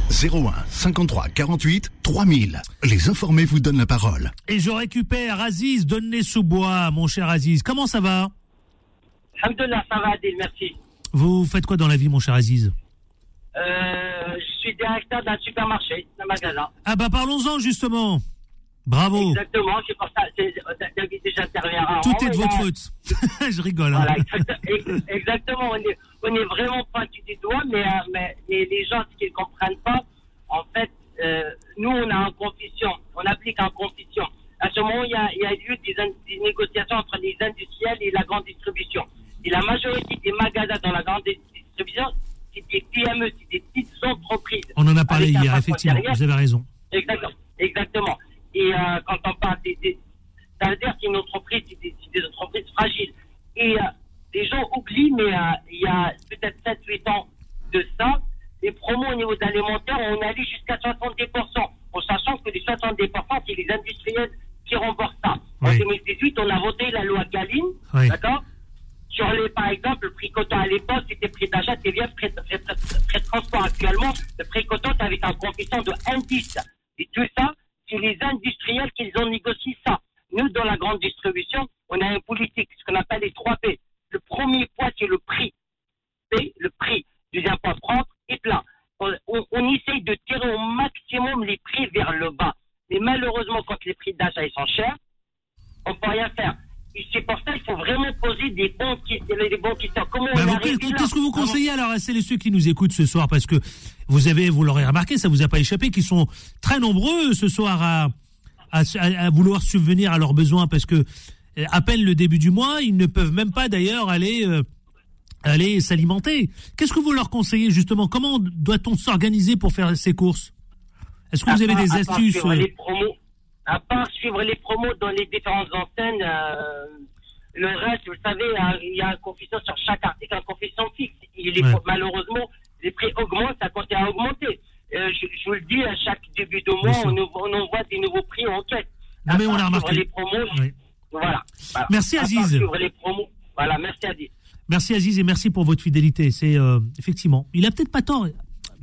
01 53 48 3000. Les informés vous donnent la parole. Et je récupère Aziz Donley-sous-Bois, mon cher Aziz. Comment ça va? Alhamdulillah, ça va, Adil, merci. Vous faites quoi dans la vie, mon cher Aziz? Euh, je suis directeur d'un supermarché, d'un magasin. Ah bah parlons-en justement. Bravo. Exactement, c'est pour ça, David déjà interviendra. Tout est de votre faute. je rigole. hein. Voilà, exact- ex- exactement. On est, on est vraiment pointu du doigt, mais, euh, mais les, les gens, ce qu'ils ne comprennent pas, en fait, euh, nous, on a en confession, on applique en confession. À ce moment, il y a, il y a eu des, négociations entre les industriels et la grande distribution. Et la majorité des magasins dans la grande distribution, c'est des PME, c'est des petites entreprises. On en a parlé hier, effectivement. Vous avez raison. Exactement. Exactement. Et euh, quand on parle des, des- ça veut dire que c'est une entreprise, c'est des, entreprises fragiles. Et euh, les gens oublient, mais euh, il y a peut-être 7-8 ans de ça, les promos au niveau de l'alimentaire, on allé jusqu'à 70%. En sachant que les 70%, c'est les industriels qui remboursent ça. En Oui. 2018, on a voté la loi Galine, Oui. d'accord? Sur les, par exemple, le prix coton à l'époque, c'était prix d'achat, c'est bien prix, de transport. Actuellement, le prix coton, c'est avec un coefficient de 1,10. Et tout ça, c'est les industriels qui ont négocié ça. Nous, dans la grande distribution, on a un politique, ce qu'on appelle les 3 P. Le premier point, c'est le prix. P, le prix. Deuxième point propre et plat. On, on- on essaye de tirer au maximum les prix vers le bas. Mais malheureusement, quand les prix d'achat sont chers, on peut rien faire. C'est pour ça qu'il faut vraiment poser des bons, qui- des bons questions. Comment Bah, on là Qu'est-ce que vous conseillez alors à celles et ceux qui nous écoutent ce soir? Parce que vous avez, vous l'aurez remarqué, ça vous a pas échappé, qui sont très nombreux ce soir à, à, à- vouloir subvenir à leurs besoins parce que à peine le début du mois, ils ne peuvent même pas d'ailleurs aller euh, aller s'alimenter. Qu'est-ce que vous leur conseillez justement? Comment doit-on s'organiser pour faire ces courses? Est-ce que vous avez part- des part astuces suivre euh, les promos, à part suivre les promos dans les différentes antennes, euh, le reste, vous savez, euh, il y a un coefficient sur chaque article, un coefficient fixe. Il est, Ouais. Malheureusement, les prix augmentent, ça continue à augmenter. Euh, je, je vous le dis, à chaque début de mois, on, envoie des nouveaux prix en quête. Non, mais on part suivre remarqué. Les promos, Oui. voilà. Voilà. Merci, Aziz. suivre les promos. Voilà, merci Aziz. Merci Aziz et merci pour votre fidélité. C'est euh, effectivement, il a peut-être pas tort.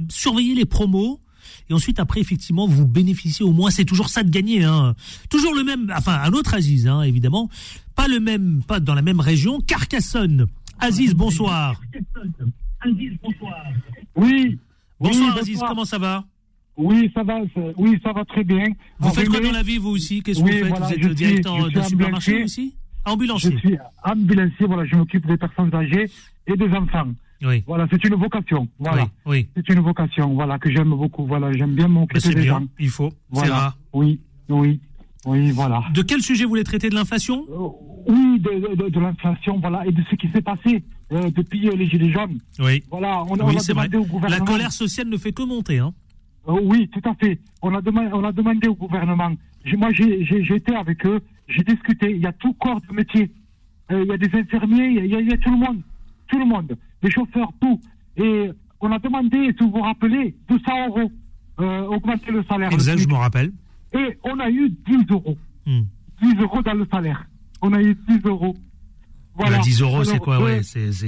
Surveillez les promos et ensuite après effectivement vous bénéficiez au moins. C'est toujours ça de gagner. Hein. Toujours le même, enfin un autre Aziz hein, évidemment, pas le même, pas dans la même région. Carcassonne. Aziz, bonsoir. Oui. Bonsoir Oui, Aziz, bonsoir. comment ça va? Oui, ça va, ça- oui, ça va très bien. Vous En faites quoi dans la vie vous aussi? Qu'est-ce que Oui, vous faites? voilà, Vous êtes je suis- directeur je de supermarché ambulancier. aussi? Je Ambulancier. suis ambulancier, voilà, je m'occupe des personnes âgées et des enfants. Oui. Voilà, c'est une vocation. Voilà. Oui, oui. C'est une vocation, voilà, que j'aime beaucoup. Voilà, j'aime bien m'occuper c'est des bien, gens. il faut. C'est Voilà. rare. Oui, oui, oui, voilà. De quel sujet vous voulez traiter? De l'inflation? Oui, de, de- de l'inflation, voilà, et de ce qui s'est passé euh, depuis euh, les Gilets jaunes. Oui. Voilà, on, a- on Oui, a c'est vrai. demandé au La gouvernement. colère sociale ne fait que monter. Hein. Euh, oui, tout à fait. On a, demandé, on a demandé au gouvernement. Moi, j'ai été avec eux, j'ai discuté. Il y a tout corps de métier. Euh, il y a des infirmiers, il y a, il y tout le monde. Tout le monde. Des chauffeurs, tout. Et on a demandé, si vous vous rappelez, 200 euros. Euh, augmenter le salaire. le je me rappelle. Et on a eu 10 euros. Hmm. 10 euros dans le salaire. On a eu 10 euros. Voilà. Bah, 10 euros, c'est quoi euh, ouais,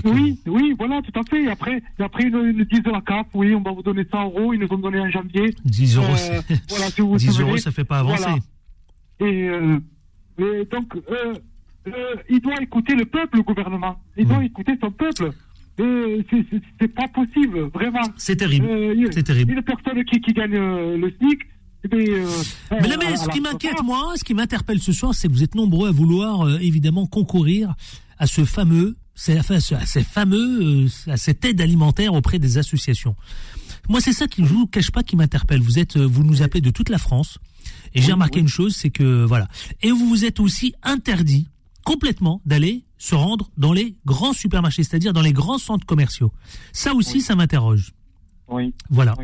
oui, oui, voilà, tout à fait. Et après, et après ils, nous- disent la CAF, oui, on va vous donner 100 euros, ils nous ont donné en janvier. 10 euros, Euh, c'est- voilà, si vous vous 10 souvenez. euros, ça fait pas avancer. Voilà. Et, euh, et donc, euh, euh, il doit écouter le peuple, le gouvernement. Il Hmm. doit écouter son peuple. C'est- pas possible, vraiment. C'est terrible. Euh, il- C'est terrible. Une personne qui, qui gagne euh, le SMIC, eh euh, Mais là, euh, mais à- ce à qui m'inquiète, moi, ce qui m'interpelle ce soir, c'est que vous êtes nombreux à vouloir, euh, évidemment, concourir à ce fameux, à ces fameux, euh, à cette aide alimentaire auprès des associations. Moi, c'est ça qui, je vous cache pas, qui m'interpelle. Vous êtes, vous nous appelez de toute la France, et j'ai remarqué une chose, c'est que voilà, et vous vous êtes aussi interdit complètement d'aller se rendre dans les grands supermarchés, c'est-à-dire dans les grands centres commerciaux. Ça aussi, ça m'interroge. Oui. Voilà.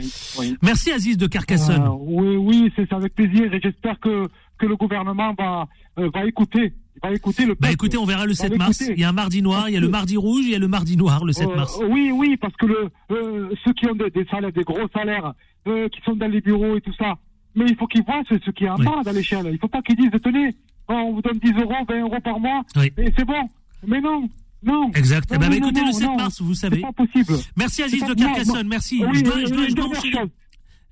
Merci Aziz de Carcassonne. Euh, oui, oui, c'est avec plaisir et j'espère que, que le gouvernement va, euh, va écouter. Va écouter le Bah peuple. écoutez, on verra le Va 7 mars. Il y a un mardi noir, il y a le mardi rouge, il y a le mardi noir le 7 Euh, mars. oui, oui, parce que le, euh, ceux qui ont des, des salaires, des gros salaires, euh, qui sont dans les bureaux et tout ça, mais il faut qu'ils voient ce, ce qui est en bas dans l'échelle. Il faut pas qu'ils disent, tenez, on vous donne 10 euros, 20 euros par mois, Oui. et c'est bon. Mais non, non. Exact. Eh ben, non, écoutez, non, le 7 non, mars, vous savez. C'est pas possible. Merci Aziz de Carcassonne, merci. Oui, je dois, oui, je dois, oui, je.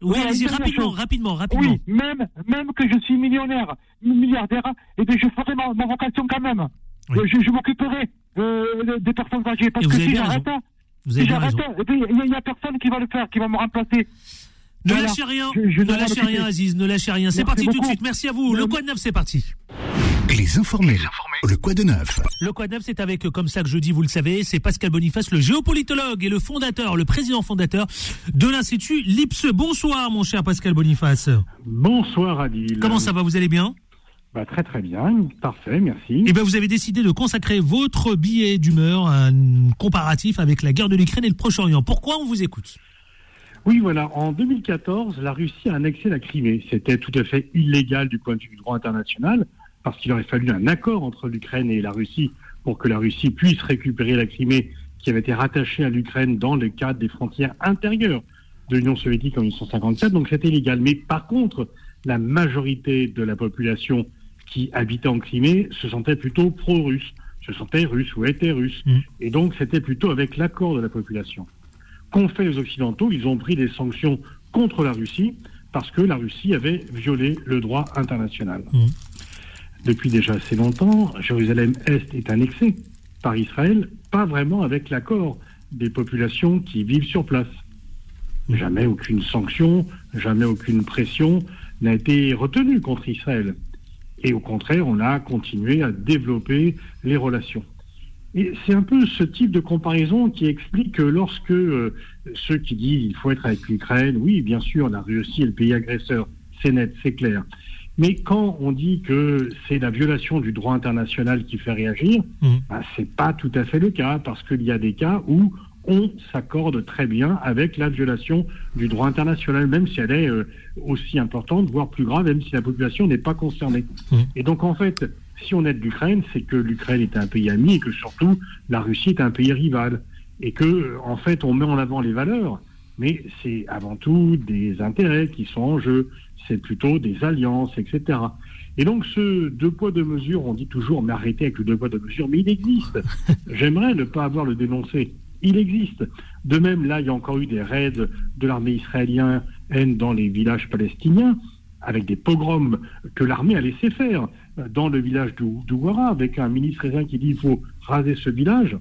Oui, allez-y, rapidement, rapidement, rapidement. Oui, même, même que je suis millionnaire, milliardaire, et bien je ferai ma, ma vocation quand même. Oui. Je, je m'occuperai euh, des personnes âgées. Parce que si j'arrête. Vous si j'arrête, eh il n'y a, personne qui va le faire, qui va me remplacer. Ne Voilà. lâchez rien, Je- je ne lâchez rien, Aziz, ne lâchez rien. C'est parti tout de beaucoup. suite. Merci à vous. Le Quad Neuf, c'est parti. Les informés. Le quoi de neuf Le Quad Neuf, c'est avec, comme ça que je dis, vous le savez, c'est Pascal Boniface, le géopolitologue et le fondateur, le président fondateur de l'Institut Lipse. Bonsoir, mon cher Pascal Boniface. Bonsoir Adil. Comment ça va Vous allez bien? Bah, Très très bien, parfait, merci. Eh bien, vous avez décidé de consacrer votre billet d'humeur à un comparatif avec la guerre de l'Ukraine et le Proche-Orient. Pourquoi on vous écoute? Oui, voilà, en 2014, la Russie a annexé la Crimée. C'était tout à fait illégal du point de vue du droit international, parce qu'il aurait fallu un accord entre l'Ukraine et la Russie pour que la Russie puisse récupérer la Crimée qui avait été rattachée à l'Ukraine dans le cadre des frontières intérieures de l'Union soviétique en 1954. Donc c'était légal. Mais par contre, la majorité de la population qui habitait en Crimée se sentait plutôt pro-russe, se sentait russe ou était russe. Et donc c'était plutôt avec l'accord de la population. Qu'ont fait les Occidentaux Ils ont pris des sanctions contre la Russie parce que la Russie avait violé le droit international. Depuis déjà assez longtemps, Jérusalem-Est est annexée par Israël, pas vraiment avec l'accord des populations qui vivent sur place. Jamais aucune sanction, jamais aucune pression n'a été retenue contre Israël. Et au contraire, on a continué à développer les relations. Et c'est un peu ce type de comparaison qui explique que lorsque euh, ceux qui disent il faut être avec l'Ukraine, oui, bien sûr, la Russie est le pays agresseur, c'est net, c'est clair. Mais quand on dit que c'est la violation du droit international qui fait réagir, ben, c'est pas tout à fait le cas, parce qu'il y a des cas où on s'accorde très bien avec la violation du droit international, même si elle est euh, aussi importante, voire plus grave, même si la population n'est pas concernée. Et donc en fait, si on aide l'Ukraine, c'est que l'Ukraine est un pays ami et que surtout la Russie est un pays rival. Et que, en fait, on met en avant les valeurs, mais c'est avant tout des intérêts qui sont en jeu, c'est plutôt des alliances, etc. Et donc ce deux poids, deux mesures, on dit toujours, mais arrêtez avec le deux poids, deux mesures, mais il existe. J'aimerais ne pas avoir le dénoncé. Il existe. De même, là, il y a encore eu des raids de l'armée israélienne dans les villages palestiniens, avec des pogroms que l'armée a laissé faire euh, dans le village d'Ou- d'Ouara, avec un ministre israélien qui dit il faut raser ce village.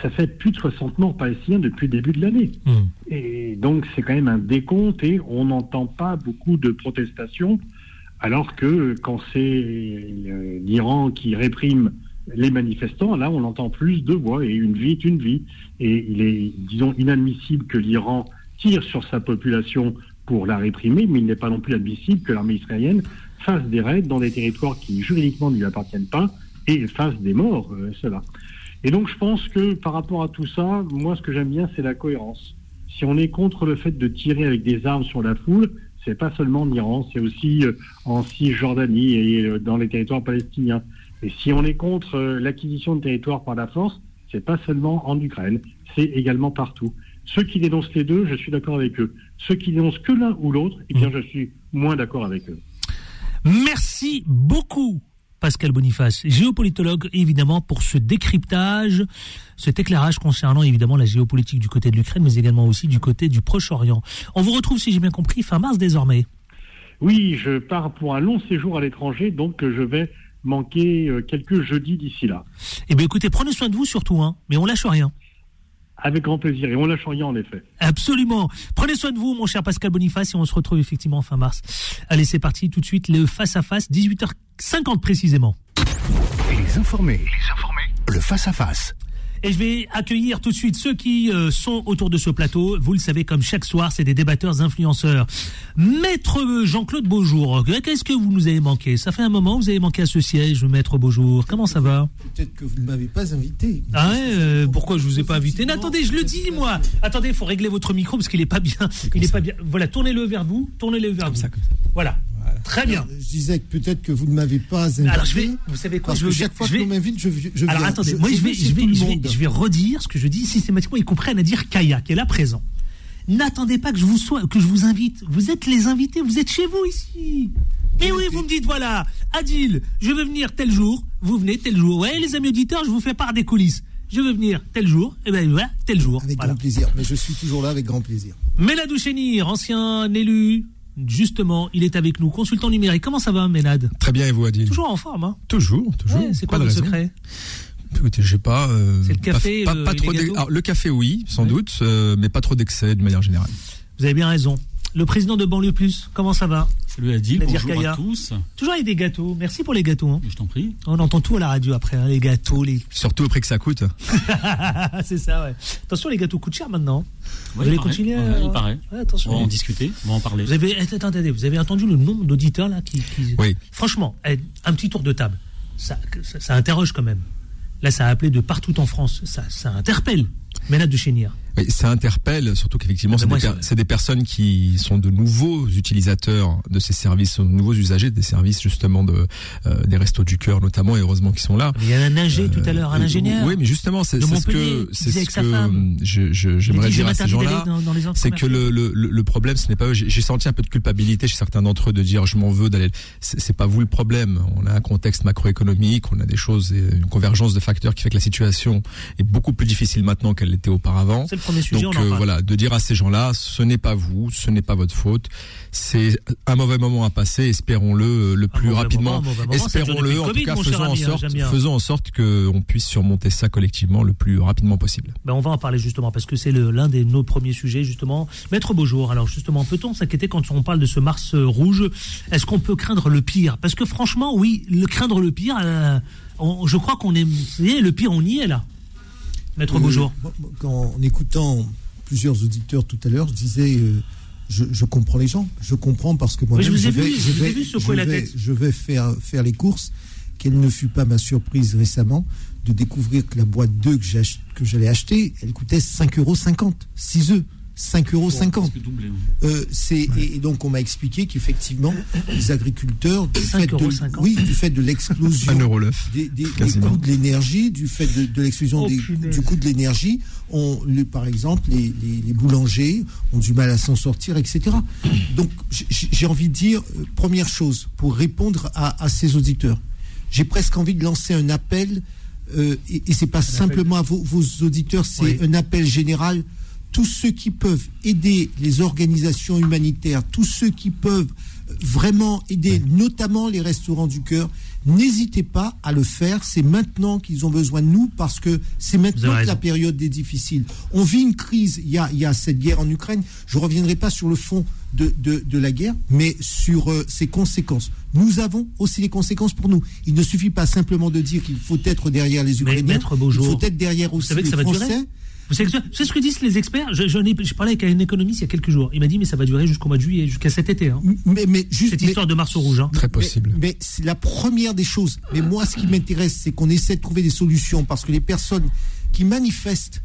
Ça fait plus de 60 morts palestiniens depuis le début de l'année. Et donc, c'est quand même un décompte et on n'entend pas beaucoup de protestations, alors que quand c'est euh, l'Iran qui réprime les manifestants, là, on entend plus de voix et une vie est une vie. Et il est, disons, inadmissible que l'Iran tire sur sa population pour la réprimer, mais il n'est pas non plus admissible que l'armée israélienne fasse des raids dans des territoires qui juridiquement ne lui appartiennent pas et fasse des morts, euh, cela. Et donc je pense que par rapport à tout ça, moi ce que j'aime bien c'est la cohérence. Si on est contre le fait de tirer avec des armes sur la foule, c'est pas seulement en Iran, c'est aussi euh, en Cisjordanie et euh, dans les territoires palestiniens. Et si on est contre euh, l'acquisition de territoires par la force, c'est pas seulement en Ukraine, c'est également partout. Ceux qui dénoncent les deux, je suis d'accord avec eux. Ceux qui dénoncent que l'un ou l'autre, eh bien je suis moins d'accord avec eux. Merci beaucoup, Pascal Boniface, géopolitologue, évidemment, pour ce décryptage, cet éclairage concernant évidemment la géopolitique du côté de l'Ukraine, mais également aussi du côté du Proche-Orient. On vous retrouve, si j'ai bien compris, fin mars désormais. Oui, je pars pour un long séjour à l'étranger, donc je vais manquer euh, quelques jeudis d'ici là. Eh bien, écoutez, prenez soin de vous surtout, hein, mais on lâche rien. Avec grand plaisir, et on lâche rien en effet. Absolument. Prenez soin de vous, mon cher Pascal Boniface, et on se retrouve effectivement fin mars. Allez, c'est parti, tout de suite, le face-à-face, 18h50 précisément. Les informés. Les informés. Le face-à-face. Et je vais accueillir tout de suite ceux qui euh, sont autour de ce plateau. Vous le savez, comme chaque soir, c'est des débatteurs influenceurs. Maître Jean-Claude Beaujour, qu'est-ce que vous nous avez manqué? Ça fait un moment, vous avez manqué à ce siège, Maître Beaujour. Comment ça va? Peut-être que vous ne m'avez pas invité. Ah ouais, euh, pourquoi je vous ai pas invité? Mais attendez, je le dis moi. Attendez, il faut régler votre micro parce qu'il est pas bien. Il est pas bien. Voilà, tournez-le vers vous, tournez-le vers vous. Voilà. Très bien. Je disais que peut-être que vous ne m'avez pas invité. Alors je vais, vous savez quoi Parce je que chaque fois je vais- qu'on m'invite, je, je viens. Alors attendez, Je- moi je vais, je vais, je vais, monde. je vais redire ce que je dis systématiquement, y compris à Nadir Kaya, qui est là présent. N'attendez pas que je vous sois, que je vous invite. Vous êtes les invités, vous êtes chez vous ici. Et oui, vous me dites voilà, Adil, je veux venir tel jour, vous venez tel jour. Ouais, les amis auditeurs, je vous fais part des coulisses. Je veux venir tel jour, et ben voilà, tel jour. Avec Voilà. grand plaisir. Mais je suis toujours là avec grand plaisir. Ménad Ouchenir, ancien élu, justement, il est avec nous, consultant numérique. Comment ça va, Ménad? Très bien, et vous, Adil? Toujours en forme, hein? Toujours, toujours. Ouais, c'est quoi Pas raison. secret? Écoutez, j'ai pas. euh, C'est le café, Pas, le- pas, pas et trop alors, le café, oui, sans doute, euh, mais pas trop d'excès de manière générale. Vous avez bien raison. Le président de Banlieue Plus, comment ça va Salut Adil, Nadir bonjour Kaya. à tous. Toujours avec des gâteaux. Merci pour les gâteaux. hein. Je t'en prie. On entend tout à la radio après, hein, les gâteaux, les. Surtout au prix que ça coûte. c'est ça, ouais. Attention, les gâteaux coûtent cher maintenant. vous Ouais, il allez paraît. continuer Ouais, à- il paraît. Ouais, attention. On va en discuter, on va en parler. Vous avez, attendez, attendez, vous avez entendu le nombre d'auditeurs là qui, qui- Oui. Franchement, eh, un petit tour de table, ça, ça, ça interroge quand même. Là, ça a appelé de partout en France. Ça, ça interpelle. Ménade de Chénière. Oui, ça interpelle, surtout qu'effectivement, c'est Ah ben des, c'est des personnes qui sont de nouveaux utilisateurs de ces services, de nouveaux usagers des services justement de euh, des restos du cœur notamment, et heureusement qu'ils sont là. Il y a un ingé tout à l'heure, un Euh, ingénieur. Oui, mais justement, c'est ce que c'est ce que Il j'aimerais dire à ces gens-là, c'est que le, le, le, problème, ce n'est pas eux. J'ai senti un peu de culpabilité chez certains d'entre eux de dire je m'en veux d'aller. C'est pas vous le problème. On a un contexte macroéconomique, on a des choses, une convergence de facteurs qui fait que la situation est beaucoup plus difficile maintenant qu'elle l'était auparavant. C'est premier sujet, Donc on en euh, parle. voilà, de dire à ces gens-là, ce n'est pas vous, ce n'est pas votre faute. C'est un mauvais moment à passer. Espérons-le euh, le plus rapidement. Espérons-le. En tout cas, faisons en hein, sorte, faisons en sorte qu'on puisse surmonter ça collectivement le plus rapidement possible. Ben, on va en parler justement parce que c'est l'un des nos premiers sujets justement. Maître Beaujour, alors justement, peut-on s'inquiéter quand on parle de ce Mars rouge? Est-ce qu'on peut craindre le pire? Parce que franchement, oui, le craindre le pire, euh, on- je crois qu'on est, vous savez, le pire, on y est là. Maître Beaujour. en écoutant plusieurs auditeurs tout à l'heure, je disais, euh, je, je comprends les gens. Je comprends parce que moi, Oui, je vais, vu, je vu vais- tête. je vais faire, faire les courses. Quelle ne fut pas ma surprise récemment de découvrir que la boîte 2 que, j'ai ach- que j'allais acheter, elle coûtait 5,50 euros. 6 œufs. 5,50 euros. Euh, c'est et, et donc on m'a expliqué qu'effectivement les agriculteurs du fait de 5,50. oui du fait de l'explosion des, des- des quasiment. coûts de l'énergie du fait de, de l'explosion Oh, du coût de l'énergie on le- par exemple les, les- les boulangers ont du mal à s'en sortir etc donc j'ai envie de dire euh, première chose pour répondre à, à ces auditeurs j'ai presque envie de lancer un appel euh, et, et c'est pas simplement à vos, vos auditeurs c'est Oui. un appel général tous ceux qui peuvent aider les organisations humanitaires, tous ceux qui peuvent euh, vraiment aider, notamment les restaurants du cœur, n'hésitez pas à le faire. C'est maintenant qu'ils ont besoin de nous parce que c'est maintenant que la période est difficile. On vit une crise. Il y a, il y a cette guerre en Ukraine. Je ne reviendrai pas sur le fond de, de, de la guerre, mais sur euh, ses conséquences. Nous avons aussi les conséquences pour nous. Il ne suffit pas simplement de dire qu'il faut être derrière les Ukrainiens. Il faut être derrière aussi les Français. Durer Vous savez que- vous savez ce que disent les experts je, je, n'ai- je parlais avec un économiste il y a quelques jours. Il m'a dit mais ça va durer jusqu'au mois de juillet, jusqu'à cet été. hein. Mais, mais juste, Cette mais- histoire de Mars rouge. hein. Très possible. Mais, mais c'est la première des choses. Mais moi, ce qui m'intéresse, c'est qu'on essaie de trouver des solutions parce que les personnes qui manifestent,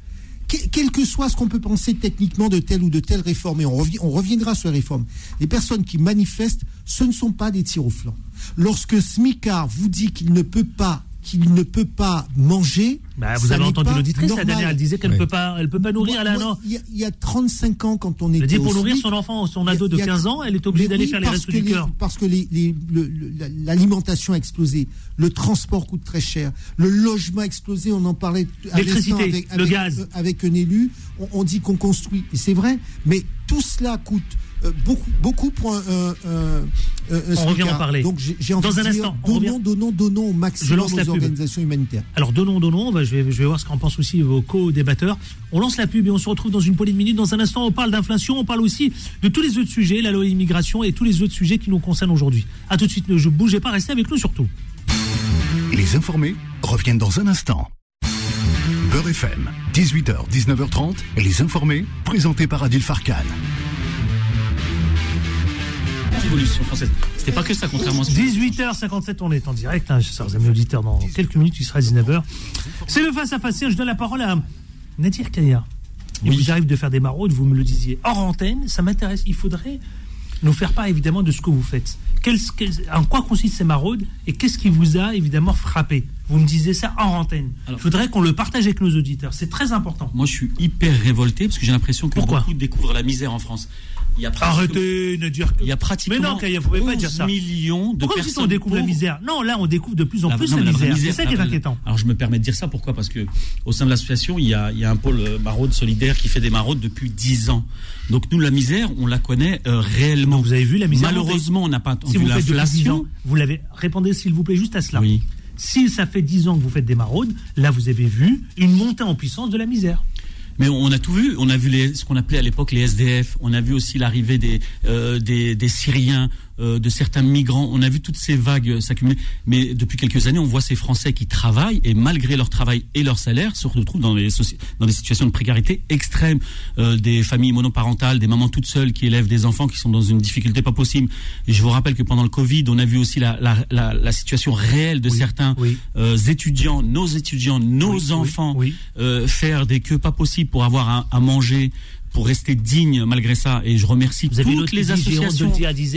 que- quel que soit ce qu'on peut penser techniquement de telle ou de telle réforme, et on, revi- on reviendra sur la réforme, les personnes qui manifestent, ce ne sont pas des tirs au flanc. Lorsque Smicard vous dit qu'il ne peut pas qu'il ne peut pas manger. Bah, vous ça avez entendu l'auditrice la dernière, elle disait qu'elle Oui. peut pas, elle peut pas nourrir. Moi- elle a un moi, an. Il y, a- il y a 35 ans, quand on était. Elle dit pour nourrir son enfant, son ado de il y a- 15 ans, elle est obligée d'aller oui, faire les que du cœur. Parce que les- les- le- le- la- l'alimentation a explosé, le transport coûte très cher, le logement a explosé, on en parlait à L'électricité, l'instant avec, le gaz. euh, avec un élu, on, on dit qu'on construit, et c'est vrai, mais tout cela coûte euh, beaucoup, beaucoup pour un, un- un- un On revient en parler. Donc j'ai envie Dans de un dire, instant, on donnons, revient. donnons, donnons au Je maximum lance la aux pub. organisations humanitaires. Alors donnons, donnons, bah, je, vais, je vais voir ce qu'en pensent aussi vos co-débatteurs. On lance la pub et on se retrouve dans une poignée de minutes. Dans un instant, on parle d'inflation, on parle aussi de tous les autres sujets, la loi immigration et tous les autres sujets qui nous concernent aujourd'hui. A tout de suite, ne bougez pas, restez avec nous surtout. Les informés reviennent dans un instant. Beurre FM, 18h, 19h30, les informés, présentés par Adil Farkan. Révolution française. C'était pas que ça, contrairement à ce que 18h57, on est en direct, hein, chers amis auditeurs, dans quelques minutes, il sera 19h. C'est le face-à-face, je donne la parole à Nadir Kaya. Il vous arrive de faire des maraudes, vous me le disiez. Hors antenne, ça m'intéresse. Il faudrait nous faire part évidemment de ce que vous faites. Quel- quel- en quoi consistent ces maraudes et qu'est-ce qui vous a évidemment frappé? Vous me disiez ça hors antenne. Je voudrais qu'on le partage avec nos auditeurs. C'est très important. Moi, je suis hyper révolté parce que j'ai l'impression que Pourquoi? beaucoup découvrent la misère en France. Il y a pratiquement- Arrêtez de dire que. Il y a pratiquement Mais non, vous pouvez pas dire 11 ça. millions de Pourquoi vous personnes on découvre la misère Non, là, on découvre de plus en La- plus non, la, misère. C'est ça qui est inquiétant. Alors je me permets de dire ça, pourquoi? Parce que au sein de l'association, il y a, il y a un pôle euh, maraude solidaire qui fait des maraudes depuis 10 ans. Donc nous, la misère, on la connaît euh, réellement. Vous avez vu la misère Malheureusement, on n'a pas Si entendu vous depuis 10 l'inflation. vous l'avez. Répondez s'il vous plaît juste à cela. Si ça fait 10 ans que vous faites des maraudes, là vous avez vu une montée en puissance de la misère. Mais on a tout vu. On a vu les, ce qu'on appelait à l'époque les SDF. On a vu aussi l'arrivée des, euh, des, des Syriens, euh, de certains migrants. On a vu toutes ces vagues s'accumuler. Mais depuis quelques années, on voit ces Français qui travaillent et malgré leur travail et leur salaire, se retrouvent dans des, dans des situations de précarité extrême. Euh, des familles monoparentales, des mamans toutes seules qui élèvent des enfants qui sont dans une difficulté pas possible. Et je vous rappelle que pendant le Covid, on a vu aussi la, la, la, la situation réelle de certains euh, étudiants, nos étudiants, nos Oui, enfants, euh, faire des queues pas possibles pour avoir à, à manger, pour rester digne malgré ça. Et je remercie Vous avez toutes les associations.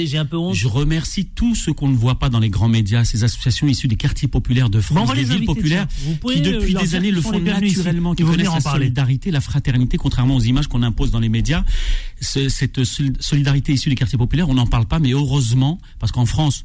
j'ai un peu honte. Je remercie tout ce qu'on ne voit pas dans les grands médias, ces associations issues des quartiers populaires de France, des les villes populaires, qui depuis des années le font naturellement, qui connaissent la solidarité, la fraternité, contrairement aux images qu'on impose dans les médias. Ce- Cette sol- solidarité issue des quartiers populaires, on n'en parle pas, mais heureusement, parce qu'en France,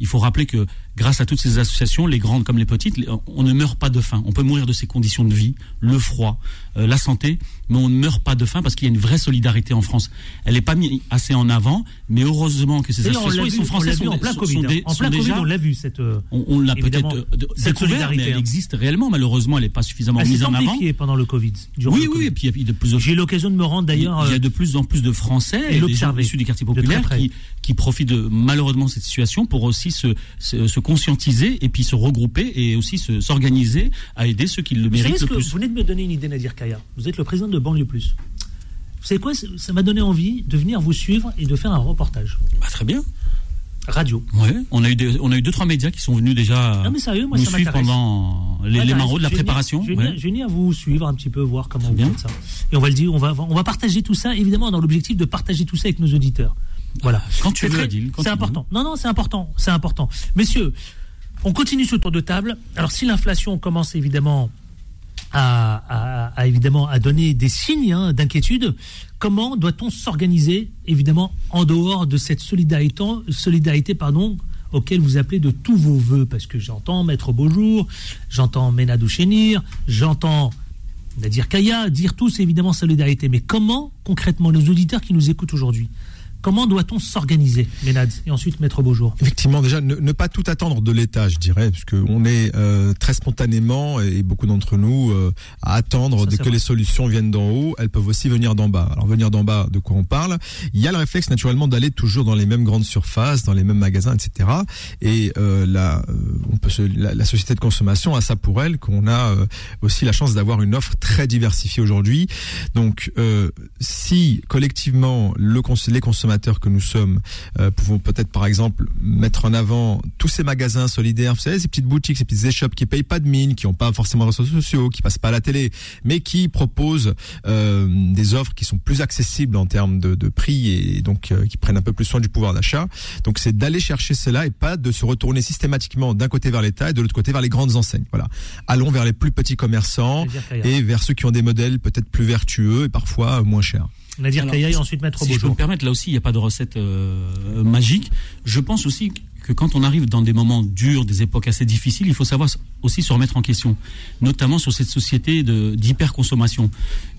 il faut rappeler que grâce à toutes ces associations, les grandes comme les petites, on ne meurt pas de faim. On peut mourir de ces conditions de vie, le froid, euh, la santé, mais on ne meurt pas de faim parce qu'il y a une vraie solidarité en France. Elle n'est pas mise assez en avant, mais heureusement que ces associations, ils sont on français, sont, en plein sont- Covid. hein. En plein Covid, on l'a vu cette. euh, on, on l'a peut-être euh, découvert, mais solidarité, elle hein. existe réellement. Malheureusement, elle n'est pas suffisamment mise en avant. pendant le Covid. Oui, oui, et puis il y a- de plus J'ai eu l'occasion de me rendre d'ailleurs. il y euh, a de plus en plus de Français et des gens issus des quartiers populaires qui, qui profitent de, malheureusement de cette situation pour aussi se, se, se conscientiser et puis se regrouper et aussi se- s'organiser à aider ceux qui le méritent le plus. vous venez de me donner une idée, Nadir Kaya. Vous êtes le président de Banlieue Plus. Vous savez quoi Ça m'a donné envie de venir vous suivre et de faire un reportage. Bah, très bien. Radio. Ouais, on a eu des, on a eu deux trois médias qui sont venus déjà Non mais sérieux, moi nous ça suivre pendant les, les marauds de la Je vais venir- préparation. Je vais, ouais. venir, je vais venir vous suivre un petit peu, voir comment vous bien. faites ça. Et on va le dire, on va, on va partager tout ça, évidemment, dans l'objectif de partager tout ça avec nos auditeurs. Voilà. Quand tu C'est veux, C'est important. Non, non, c'est important. C'est important. Messieurs, on continue ce tour de table. Alors, si l'inflation commence évidemment à- à, évidemment à donner des signes hein, d'inquiétude, comment doit-on s'organiser évidemment en dehors de cette solidarité, solidarité pardon, auquel vous appelez de tous vos voeux? Parce que j'entends Maître Beaujour, j'entends Ménadou Chénir, j'entends Nadir Kaya dire tous évidemment solidarité. Mais comment concrètement nos auditeurs qui nous écoutent aujourd'hui? Comment doit-on s'organiser, Ménad Et ensuite, Maître Beaujour. Effectivement, déjà, ne, ne pas tout attendre de l'État, je dirais, parce qu'on est euh, très spontanément, et beaucoup d'entre nous, euh, à attendre Ça, que vrai. les solutions viennent d'en haut, elles peuvent aussi venir d'en bas. Alors, venir d'en bas, de quoi on parle? Il y a le réflexe, naturellement, d'aller toujours dans les mêmes grandes surfaces, dans les mêmes magasins, etc. Et euh, la, euh, on peut se- la, la société de consommation a ça pour elle, qu'on a euh, aussi la chance d'avoir une offre très diversifiée aujourd'hui. Donc, euh, si collectivement le cons- les consommateurs que nous sommes euh, pouvons peut-être par exemple mettre en avant tous ces magasins solidaires, vous savez, ces petites boutiques, ces petites échoppes qui payent pas de mine, qui n'ont pas forcément de réseaux sociaux, qui passent pas à la télé, mais qui proposent euh, des offres qui sont plus accessibles en termes de, de prix et donc euh, qui prennent un peu plus soin du pouvoir d'achat. Donc c'est d'aller chercher cela et pas de se retourner systématiquement d'un côté vers l'État et de l'autre côté vers les grandes enseignes. Voilà. Allons vers les plus petits commerçants et vers ceux qui ont des modèles peut-être plus vertueux et parfois euh, moins chers. Nadir Kaya et ensuite Maître Si je peux Beaujour. me permettre, là aussi, il n'y a pas de recette euh, magique. Je pense aussi que quand on arrive dans des moments durs, des époques assez difficiles, il faut savoir aussi se remettre en question, notamment sur cette société d'hyperconsommation.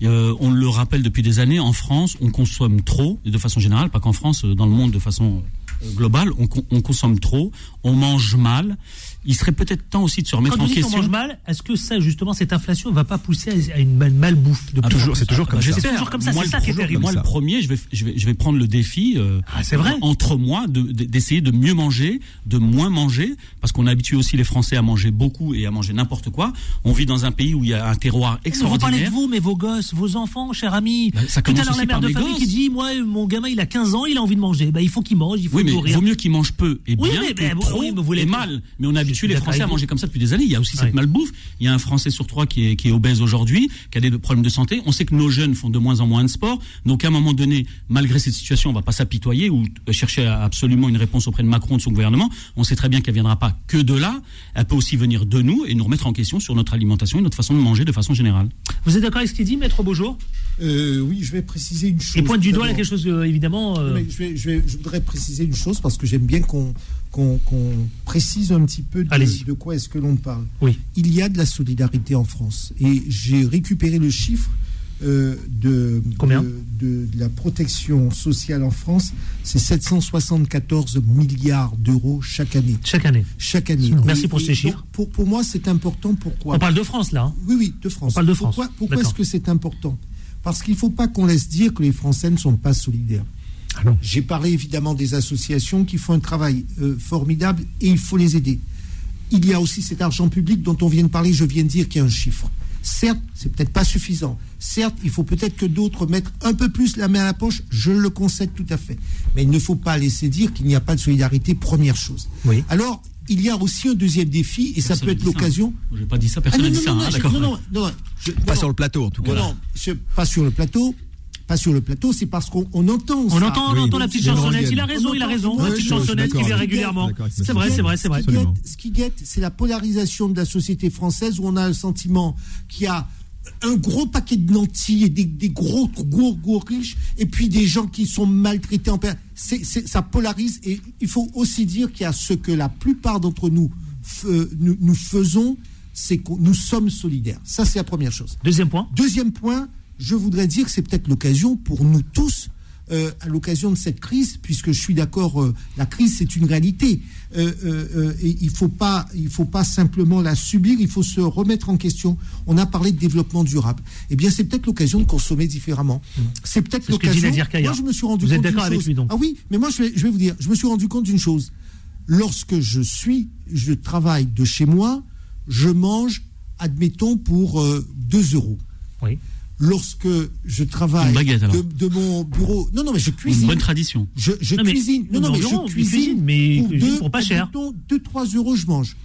Euh, on le rappelle depuis des années, en France, on consomme trop, et de façon générale, pas qu'en France, euh, dans le monde de façon euh, globale, on consomme trop, on mange mal. Il serait peut-être temps aussi de se remettre Quand en question. mange mal, est-ce que ça, justement, cette inflation ne va pas pousser à une mal- malbouffe de Ah, plus en toujours- plus c'est toujours comme Bah, ça. C'est toujours comme ça, Moi, c'est ça qui est terrible. Moi, le premier, je vais, je vais, je vais prendre le défi. euh, Ah, c'est vrai Entre moi, de- de- d'essayer de, mieux manger, de moins manger, parce qu'on habitue aussi les Français à manger beaucoup et à manger n'importe quoi. On vit dans un pays où il y a un terroir Mais Vous parlez extraordinaire. de vous, mais vos gosses, vos enfants, cher ami. Bah, ça Tout à commence l'heure, la mère de famille gosses. qui dit Moi, mon gamin, il a 15 ans, il a envie de manger. Bah, il faut qu'il mange, il faut Oui, mais nourrir. vaut mieux qu'ils mangent peu et Oui, bien mais- que mais- trop oui, mais vous voulez- et mal. Mais on Je suis les Français à manger comme ça depuis des années. Il y a aussi cette malbouffe. Il y a un Français sur trois qui est, qui est obèse aujourd'hui, qui a des problèmes de santé. On sait que nos jeunes font de moins en moins de sport. Donc à un moment donné, malgré cette situation, on va pas s'apitoyer ou chercher absolument une réponse auprès de Macron, de son gouvernement. On sait très bien qu'elle viendra pas que de là. Elle peut aussi venir de nous et nous remettre en question sur notre alimentation et notre façon de manger de façon générale. Vous êtes d'accord avec ce qu'il dit, Maître Beaujour Euh, oui, je vais préciser une chose. Et pointe du doigt là quelque chose, euh, évidemment. euh, Mais je, vais- je vais- je voudrais préciser une chose parce que j'aime bien qu'on qu'on précise un petit peu de, de quoi est-ce que l'on parle. Oui. Il y a de la solidarité en France et j'ai récupéré le chiffre euh, de, Combien de, de- de la protection sociale en France, c'est 774 milliards d'euros chaque année. Chaque année. Chaque année. Merci Et- pour et ces chiffres. Pour, pour moi, c'est important. Pourquoi On parle de France, là. hein. oui, oui, de France. On parle de France. Pourquoi, pourquoi est-ce que c'est important? Parce qu'il ne faut pas qu'on laisse dire que les Français ne sont pas solidaires. Ah non. J'ai parlé évidemment des associations qui font un travail euh, formidable et il faut les aider. Il y a aussi cet argent public dont on vient de parler, je viens de dire qu'il y a un chiffre. Certes, c'est peut-être pas suffisant. Certes, il faut peut-être que d'autres mettent un peu plus la main à la poche, je le concède tout à fait. Mais il ne faut pas laisser dire qu'il n'y a pas de solidarité, première chose. Oui. Alors, il y a aussi un deuxième défi, et ça peut être l'occasion. Je n'ai pas dit ça, personne Ah, n'a non, dit ça. non, hein, non, non, non, non, je- Pas non, sur le plateau, en tout cas. non, non, je- pas sur le plateau. Pas sur le plateau, c'est parce qu'on on entend. On ça. entend, on entend la petite chansonnette. on Il a entend- raison, il a raison. on La petite chansonnette qui vient régulièrement. C'est vrai, c'est vrai, c'est vrai. Ce qui guette- c'est la polarisation de la société française où on a le sentiment qu'il y a un gros paquet de nantis et des, des gros, gros, gros riches, et puis des gens qui sont maltraités en c'est- Ça polarise, et il faut aussi dire qu'il y a ce que la plupart d'entre nous, nous, nous faisons, c'est que nous sommes solidaires. Ça, c'est la première chose. Deuxième point. Deuxième point, je voudrais dire que c'est peut-être l'occasion pour nous tous, euh, à l'occasion de cette crise, puisque je suis d'accord, euh, la crise c'est une réalité. Euh, et il faut pas, il faut pas simplement la subir, il faut se remettre en question. On a parlé de développement durable. Eh bien, c'est peut-être l'occasion de consommer différemment. C'est peut-être C'est dit l'occasion. Moi, je me suis rendu Vous êtes compte d'une d'accord avec chose. lui, donc Ah oui, mais moi, je vais, je vais vous dire, je me suis rendu compte d'une chose. Lorsque je suis, je travaille de chez moi, je mange, admettons, pour euh, 2 euros. Oui. Lorsque je travaille de, de mon bureau, non, non, mais je cuisine. Une bonne tradition. Je, je Non, mais- cuisine. Non, non, non, mais non, je cuisine. mais pour, deux, pour pas cher. admettons, 2-3 euros, je mange.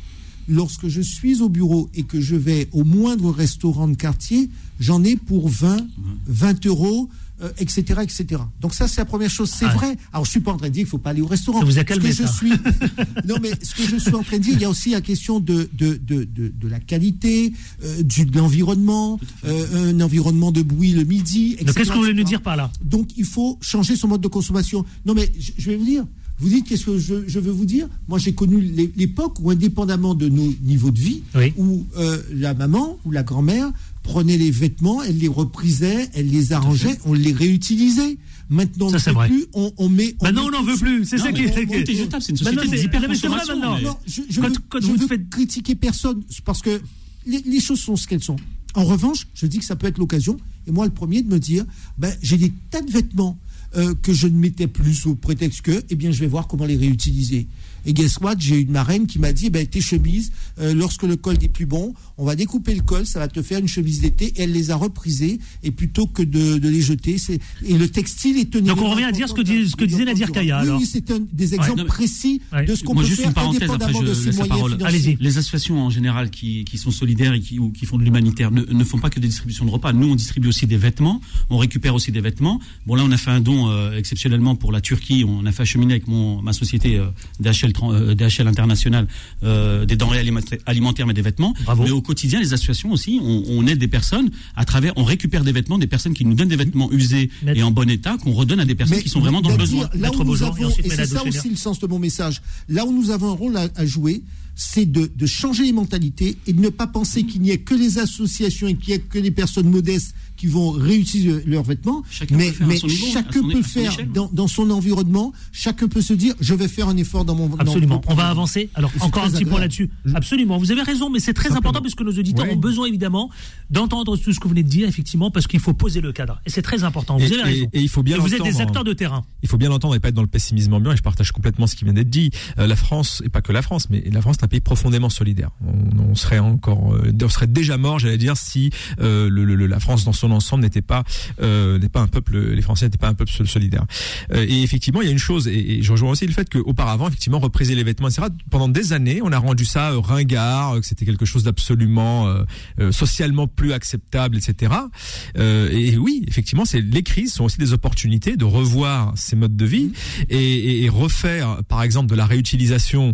Lorsque je suis au bureau et que je vais au moindre restaurant de quartier, j'en ai pour 20, 20 euros, euh, etc., etc. Donc ça, c'est la première chose. C'est Ah. vrai. Alors, je suis pas en train de dire qu'il faut pas aller au restaurant. Ça vous a Ce je ça. suis, non, mais ce que je suis en train de dire, il y a aussi la question de, de, de, de, de la qualité, euh, du, de l'environnement, euh, un environnement de bruit le midi, etc. Donc, qu'est-ce que vous voulez nous etc. dire par là? Donc, il faut changer son mode de consommation. Non, mais je, je vais vous dire. Vous dites qu'est-ce que je, je veux vous dire? Moi, j'ai connu l'é- l'époque où, indépendamment de nos niveaux de vie, où euh, la maman ou la grand-mère prenait les vêtements, elle les reprisait, elle les arrangeait, on les réutilisait. Maintenant, on Ça, ne fait vrai. plus, on, on met. on Maintenant, met on n'en veut plus. C'est ça Non, qui est. on- jetable, c'est une Maintenant, société c'est vrai maintenant. Non, je, je Quand- veux, quand je vous veux faites- critiquer personne parce que les, les choses sont ce qu'elles sont. En revanche, je dis que ça peut être l'occasion, et moi le premier, de me dire, ben, j'ai des tas de vêtements euh, que je ne mettais plus sous prétexte que, eh bien, je vais voir comment les réutiliser. Et guess what, j'ai une marraine qui m'a dit, ben, tes chemises, euh, lorsque le col n'est plus bon, on va découper le col, ça va te faire une chemise d'été, et elle les a reprisées, et plutôt que de, de les jeter, c'est, et le textile est un Donc, on revient à dire ce que, ce disait Nadir Kaya. oui, alors. oui, c'est un des exemples mais- précis Ouais. de ce qu'on Moi, peut juste faire une parenthèse, après je de ses la moyens parole. financiers. Les associations en général qui, qui sont solidaires et qui, ou qui font de l'humanitaire ne, ne font pas que des distributions de repas. Nous, on distribue aussi des vêtements, on récupère aussi des vêtements. Bon, là, on a fait un don euh, exceptionnellement pour la Turquie. On a fait acheminer avec mon, ma société euh, DHL, euh, DHL International euh, des denrées alimenta- alimentaires, mais des vêtements. Mais au quotidien, les associations aussi, on, on aide des personnes à travers, on récupère des vêtements, des personnes qui nous donnent des vêtements usés et en bon état, qu'on redonne à des personnes Mais qui sont vraiment dans le besoin. Là où nous avons, et c'est ça aussi le sens de mon message, là où nous avons un rôle à, à jouer, c'est de, de changer les mentalités et de ne pas penser qu'il n'y ait que les associations et qu'il n'y ait que les personnes modestes qui vont réutiliser leurs vêtements. Chacun mais peut faire à mais son niveau, à chacun son- peut faire dans, dans son environnement, chacun peut se dire je vais faire un effort dans mon dans Absolument. mon On va avancer. Alors, encore un petit point là-dessus. Absolument. Vous avez raison, mais c'est très important parce que nos auditeurs ont besoin, évidemment, d'entendre tout ce que vous venez de dire, effectivement, parce qu'il faut poser le cadre. Et c'est très important. Vous Et- avez raison. et- et il faut bien vous êtes des acteurs de terrain. Il faut bien l'entendre et pas être dans le pessimisme ambiant. Et je partage complètement ce qui vient d'être dit. Euh, la France, et pas que la France, mais la France est un pays profondément solidaire. On, on serait encore, euh, on serait déjà mort, j'allais dire, si euh, le, le- la France dans son ensemble n'était pas, euh, n'est pas un peuple, les Français n'étaient pas un peuple sol- solidaire. Euh, et effectivement, il y a une chose, et, et je rejoins aussi le fait qu'auparavant, effectivement, repriser les vêtements, etc. Pendant des années, on a rendu ça euh, ringard, euh, que c'était quelque chose d'absolument socialement plus acceptable, etc. Et oui, effectivement, c'est les crises sont aussi des opportunités de revoir ces modes de vie et, et- et refaire, par exemple, de la réutilisation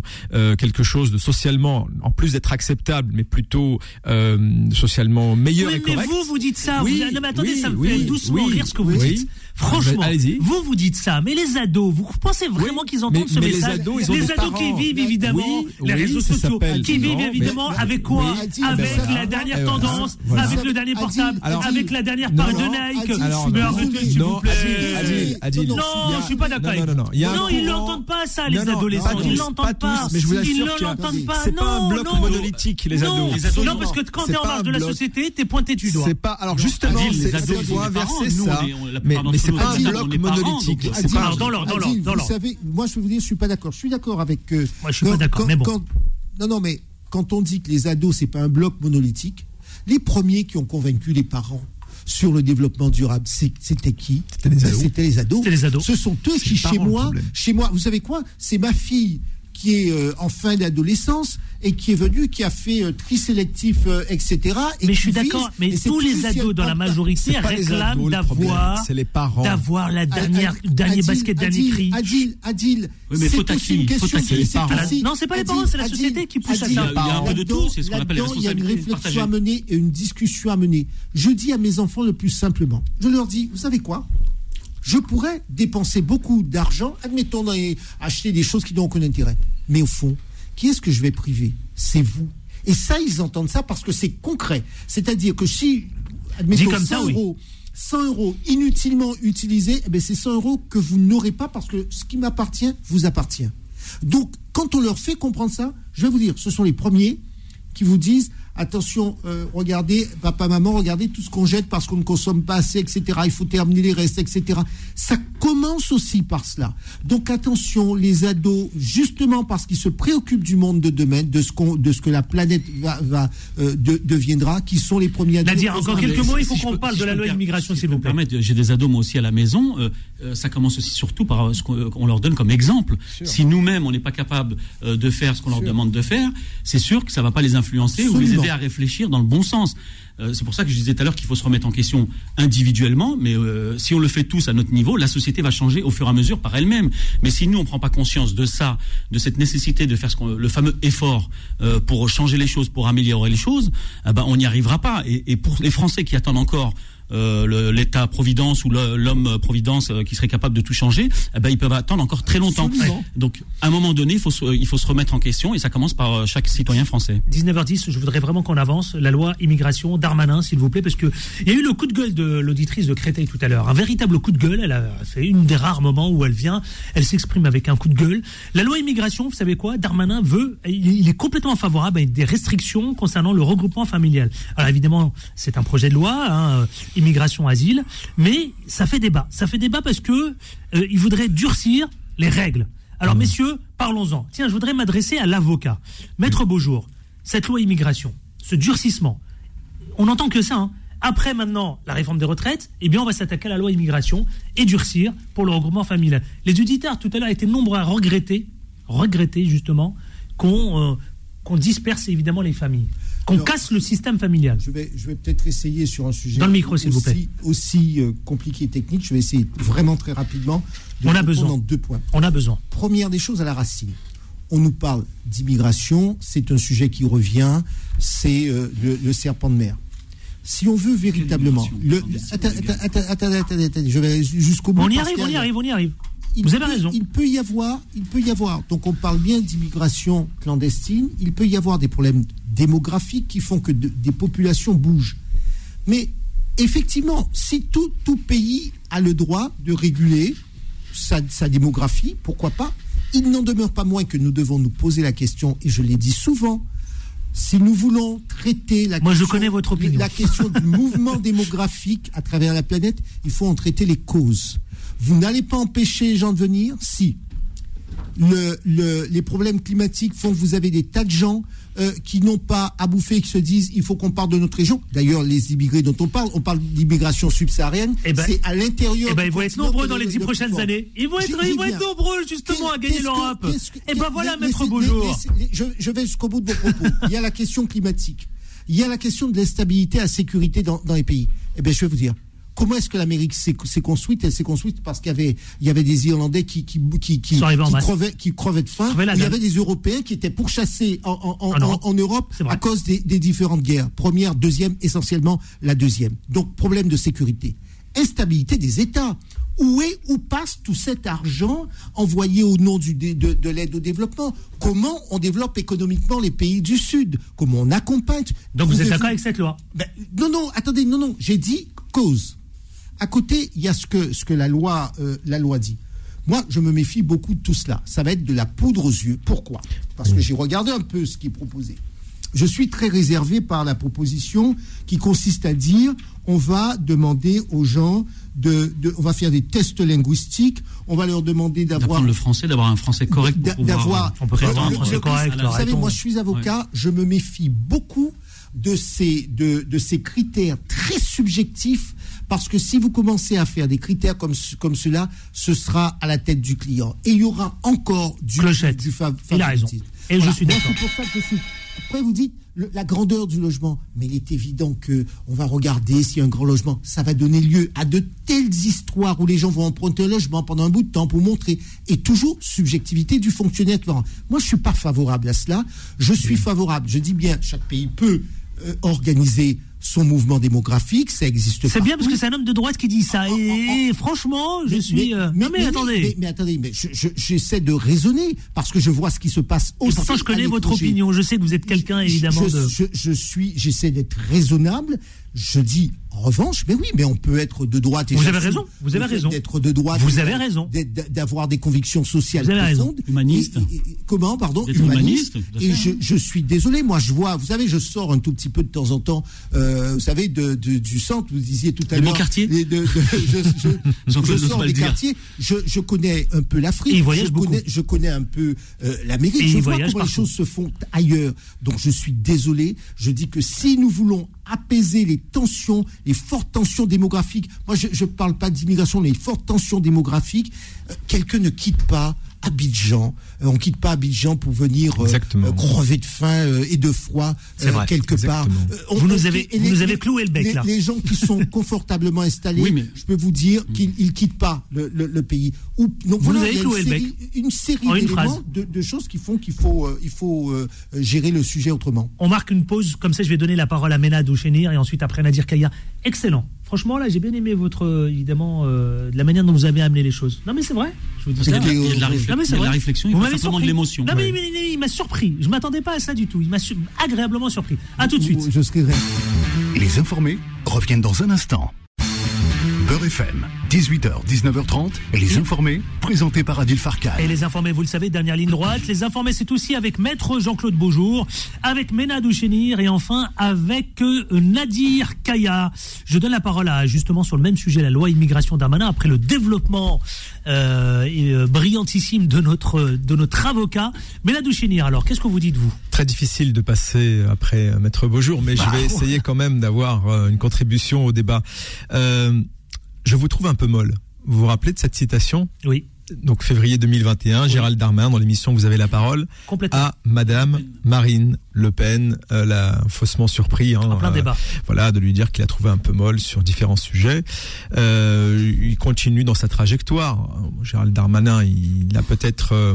quelque chose de socialement, en plus d'être acceptable, mais plutôt euh, socialement meilleur Oui, et mais correct. vous, vous dites ça. Oui, vous, non, mais attendez, oui, ça me fait doucement rire ce que vous dites. Franchement, Ah, allez-y. vous, vous dites ça. Mais les ados, vous pensez vraiment qu'ils entendent mais- ce mais les message ados, ils ont des qui parents. vivent évidemment Oui, les réseaux sociaux, qui vivent non, évidemment mais- avec quoi Avec la dernière tendance, voilà. avec le dernier portable, Alors- avec la dernière Non, paire de Nike. Alors, mais non, s'il vous plaît. Non, il je suis pas d'accord. non, il ils l'entendent pas ça, les adolescents. Ils l'entendent pas pas. tous, mais je vous Ils assure ne l'entendent pas. c'est pas un Non, bloc non. monolithique, les Non. ados. Les ados, Non, parce que quand t'es en marge de la société, t'es pointé du doigt. C'est pas. Alors justement, ils faut inverser Nous, ça. C'est pas un bloc monolithique. dans l'ordre, dans l'ordre, Adil, dans vous savez, moi je vais vous dire, je suis pas d'accord. Je suis d'accord avec. euh, Moi, je suis pas d'accord, quand- mais bon. quand- non, non, mais quand on dit que les ados c'est pas un bloc monolithique, les premiers qui ont convaincu les parents sur le développement durable, c'était qui? C'était les ados. C'était les ados. C'était les ados. Ce sont eux qui, chez moi, chez moi, vous savez quoi? C'est ma fille qui est euh, en fin d'adolescence et qui est venu, qui a fait euh, tri sélectif, euh, etc. Et Mais je suis d'accord, mais tous les ados dans la majorité réclament d'avoir c'est les parents. d'avoir la dernière Adil, dernier Adil, basket, dernier Adil, cri. Adil, Adil, Oui, mais une question à qui Les parents. aussi- Non, c'est pas les parents, c'est la Adil, société qui pousse à ça. Il y a- un peu de tout, c'est ce qu'on appelle Il y a une réflexion à mener et une discussion à mener. Je dis à mes enfants le plus simplement, je leur dis, vous savez quoi? Je pourrais dépenser beaucoup d'argent, admettons, les- acheter des choses qui n'ont aucun intérêt. Mais au fond, qui est-ce que je vais priver? C'est vous. Et ça, ils entendent ça parce que c'est concret. C'est-à-dire que si, admettons, comme 100 ça, oui. euros, 100 euros inutilement utilisés, eh c'est 100 euros que vous n'aurez pas parce que ce qui m'appartient vous appartient. Donc, quand on leur fait comprendre ça, je vais vous dire, ce sont les premiers qui vous disent attention, euh, regardez, papa, maman, regardez tout ce qu'on jette parce qu'on ne consomme pas assez, etc. Il faut terminer les restes, etc. Ça commence aussi par cela. Donc attention, les ados, justement parce qu'ils se préoccupent du monde de demain, de ce, qu'on, de ce que la planète va, va, euh, de- deviendra, qui sont les premiers ados. Nadir, encore quelques mots, il faut Si qu'on parle si de la loi immigration, si s'il vous plaît. permettre, J'ai des ados moi aussi à la maison. euh, euh, ça commence aussi surtout par ce qu'on qu'on leur donne comme exemple. Si nous-mêmes on n'est pas capable euh, de faire ce qu'on leur demande de faire, c'est sûr que ça va pas les influencer ou les. Aider à réfléchir dans le bon sens. Euh, c'est pour ça que je disais tout à l'heure qu'il faut se remettre en question individuellement, mais euh, si on le fait tous à notre niveau, la société va changer au fur et à mesure par elle-même. Mais si nous on prend pas conscience de ça, de cette nécessité de faire le fameux effort euh, pour changer les choses, pour améliorer les choses, eh ben on n'y arrivera pas. Et pour les Français qui attendent encore euh, le- l'État Providence ou le- l'homme Providence euh, qui serait capable de tout changer, eh ben, ils peuvent attendre encore très longtemps. Absolument. Donc, à un moment donné, il faut, se, il faut se remettre en question et ça commence par euh, chaque citoyen français. 19h10, je voudrais vraiment qu'on avance. La loi immigration, Darmanin, s'il vous plaît, parce que il y a eu le coup de gueule de l'auditrice de Créteil tout à l'heure. Un véritable coup de gueule. Elle a fait une des rares moments où elle vient, elle s'exprime avec un coup de gueule. La loi immigration, vous savez quoi? Darmanin veut, il est complètement favorable à des restrictions concernant le regroupement familial. Alors évidemment, c'est un projet de loi, hein, immigration, asile, mais ça fait débat. Ça fait débat parce que euh, il voudrait durcir les règles. Alors messieurs, parlons-en. Tiens, je voudrais m'adresser à l'avocat. Maître Beaujour, cette loi immigration, ce durcissement, on n'entend que ça. hein. Après maintenant la réforme des retraites, eh bien on va s'attaquer à la loi immigration et durcir pour le regroupement familial. Les auditeurs tout à l'heure étaient nombreux à regretter, regretter justement qu'on euh, qu'on disperse évidemment les familles, qu'on casse le système familial. Je vais, je vais peut-être essayer sur un sujet Dans le micro, s'il vous aussi, plaît. aussi euh, compliqué et technique. Je vais essayer vraiment très rapidement de On a besoin. en deux points. On a besoin. Première des choses à la racine. On nous parle d'immigration, c'est un sujet qui revient, c'est euh, le, le serpent de mer. Si on veut véritablement, le, attends, attends, attends, attends, attends, attends, je vais jusqu'au bout. On y arrive, on y arrive, on y arrive. Il Vous avez peut- raison. Il peut y avoir, il peut y avoir. Donc on parle bien d'immigration clandestine. Il peut y avoir des problèmes démographiques qui font que de- des populations bougent. Mais effectivement, si tout, tout pays a le droit de réguler sa, sa démographie, pourquoi pas Il n'en demeure pas moins que nous devons nous poser la question, et je l'ai dit souvent, si nous voulons traiter la Moi, je question, connais votre opinion. la question du mouvement démographique à travers la planète, il faut en traiter les causes. Vous n'allez pas empêcher les gens de venir si le- le- les problèmes climatiques font que vous avez des tas de gens euh, qui n'ont pas à bouffer, qui se disent il faut qu'on parte de notre région. D'ailleurs, les immigrés dont on parle, on parle d'immigration subsaharienne. Eh ben- c'est à l'intérieur. Eh ben, ils vont être nombreux dans le- les dix prochaines pouvoir. années. Ils vont être, ils vont nombreux justement à gagner l'Europe. Et ben voilà, maître Beaujour. je, je vais jusqu'au bout de vos propos. Il y a la question climatique. Il y a la question de l'instabilité, la sécurité dans, dans les pays. Eh bien, je vais vous dire. Comment est-ce que l'Amérique s'est construite? Elle s'est construite parce qu'il y avait, il y avait des Irlandais qui, crevaient, qui crevaient de faim. Il y avait des Européens qui étaient pourchassés en, en, en, En Europe. à cause des, des différentes guerres. Première, deuxième, essentiellement la deuxième. Donc, problème de sécurité. Instabilité des États. Où est, où passe tout cet argent envoyé au nom du, de, de l'aide au développement? Comment on développe économiquement les pays du Sud? Comment on accompagne? Donc vous êtes d'accord avec cette loi? Ben, non, non, attendez, non, non, j'ai dit cause. À côté, il y a ce que, ce que la, loi, euh, la loi dit. Moi, je me méfie beaucoup de tout cela. Ça va être de la poudre aux yeux. Pourquoi? Parce que j'ai regardé un peu ce qui est proposé. Je suis très réservé par la proposition qui consiste à dire on va demander aux gens de, de- on va faire des tests linguistiques, on va leur demander d'avoir le français, d'avoir un français correct d'avoir. on peut un français le- correct. Vous savez, moi, je suis avocat, je me méfie beaucoup de ces, de, de ces critères très subjectifs Parce que si vous commencez à faire des critères comme, comme cela, ce sera à la tête du client. Et il y aura encore du, du fa- Il a raison. Et je suis d'accord. C'est pour ça que je suis. Après, vous dites le- la grandeur du logement. Mais il est évident que on va regarder s'il y a un grand logement. Ça va donner lieu à de telles histoires où les gens vont emprunter un logement pendant un bout de temps pour montrer. Et toujours subjectivité du fonctionnaire. Moi, je suis pas favorable à cela. Je suis favorable. Je dis bien, chaque pays peut euh, organiser son mouvement démographique. Ça existe. C'est bien parce que c'est un homme de droite qui dit ça. Et, et franchement, je suis. euh, non mais, attendez. Mais, mais attendez, mais je- je- j'essaie de raisonner parce que je vois ce qui se passe Et aussi. pourtant, je connais votre opinion. Je sais que vous êtes quelqu'un évidemment je, de. je- je suis, j'essaie d'être raisonnable. Je dis, en revanche, mais oui, mais on peut être de droite. Et Vous avez raison, vous avez raison. D'être de droite. Vous avez raison. D'avoir des convictions sociales Vous avez raison. Humaniste. Et- et- et- comment, pardon humaniste. Et je, je suis désolé, moi, je vois, vous savez, je sors un tout petit peu de temps en temps, euh, vous savez, de, de- du centre, vous disiez tout à De l'heure. mon quartier de- de- je, sors des dire. quartiers, je, connais un peu l'Afrique. Je beaucoup. connais, je connais un peu euh, l'Amérique. Je vois comment les choses se font ailleurs. Donc je suis désolé. Je dis que si nous voulons apaiser les tensions, les fortes tensions démographiques, moi je ne parle pas d'immigration, mais les fortes tensions démographiques, euh, quelqu'un ne quitte pas Abidjan. Euh, on quitte pas Abidjan pour venir euh, euh, crever de faim euh, et de froid vrai. quelque part. Exactement. On- Vous nous avez- nous cloué le bec, les- là. Les gens qui sont confortablement installés, Oui, mais- je peux vous dire qu'ils ne quittent pas le, le- le pays. Ou, donc Vous voilà, nous avez cloué une le série, une série d'éléments, de, de choses qui font qu'il faut, il faut gérer le sujet autrement. On marque une pause, comme ça je vais donner la parole à Ménad Ouchenir et ensuite après Nadir Kaya. Excellent. Franchement, là, j'ai bien aimé votre, euh, évidemment, euh, de la manière dont vous avez amené les choses. Non, mais c'est vrai. Je vous dis ça. qu'il y a de la- il y de la Non, mais il c'est y a de la réflexion, il de l'émotion. Non, mais, Ouais. mais- mais il m'a surpris. Je m'attendais pas à ça du tout. Il m'a su- agréablement surpris. À tout de suite. Je serai Les informés reviennent dans un instant. Beurre FM, 18h, 19h30, les informés, présentés par Adil Farkan. Et les informés, vous le savez, dernière ligne droite. Les informés, c'est aussi avec Maître Jean-Claude Beaujour, avec Ménad Ouchenir et enfin avec euh, Nadir Kaya. Je donne la parole à, justement, sur le même sujet, la loi immigration d'Armanin, après le développement euh, et, euh, brillantissime de notre, de notre avocat. Ménad Ouchenir, alors, qu'est-ce que vous dites, vous? Très difficile de passer après Maître Beaujour, mais Bah, je vais ouais. essayer quand même d'avoir une contribution au débat. Euh, je vous trouve un peu molle. Vous vous rappelez de cette citation? Oui. Donc février 2021, Gérald Darmanin dans l'émission Vous avez la parole à Madame Marine Le Pen, euh, l'a faussement surpris. Hein, En plein euh, débat. Voilà, de lui dire qu'il a trouvé un peu molle sur différents sujets. Euh, il continue dans sa trajectoire. Gérald Darmanin, il, a peut-être, euh,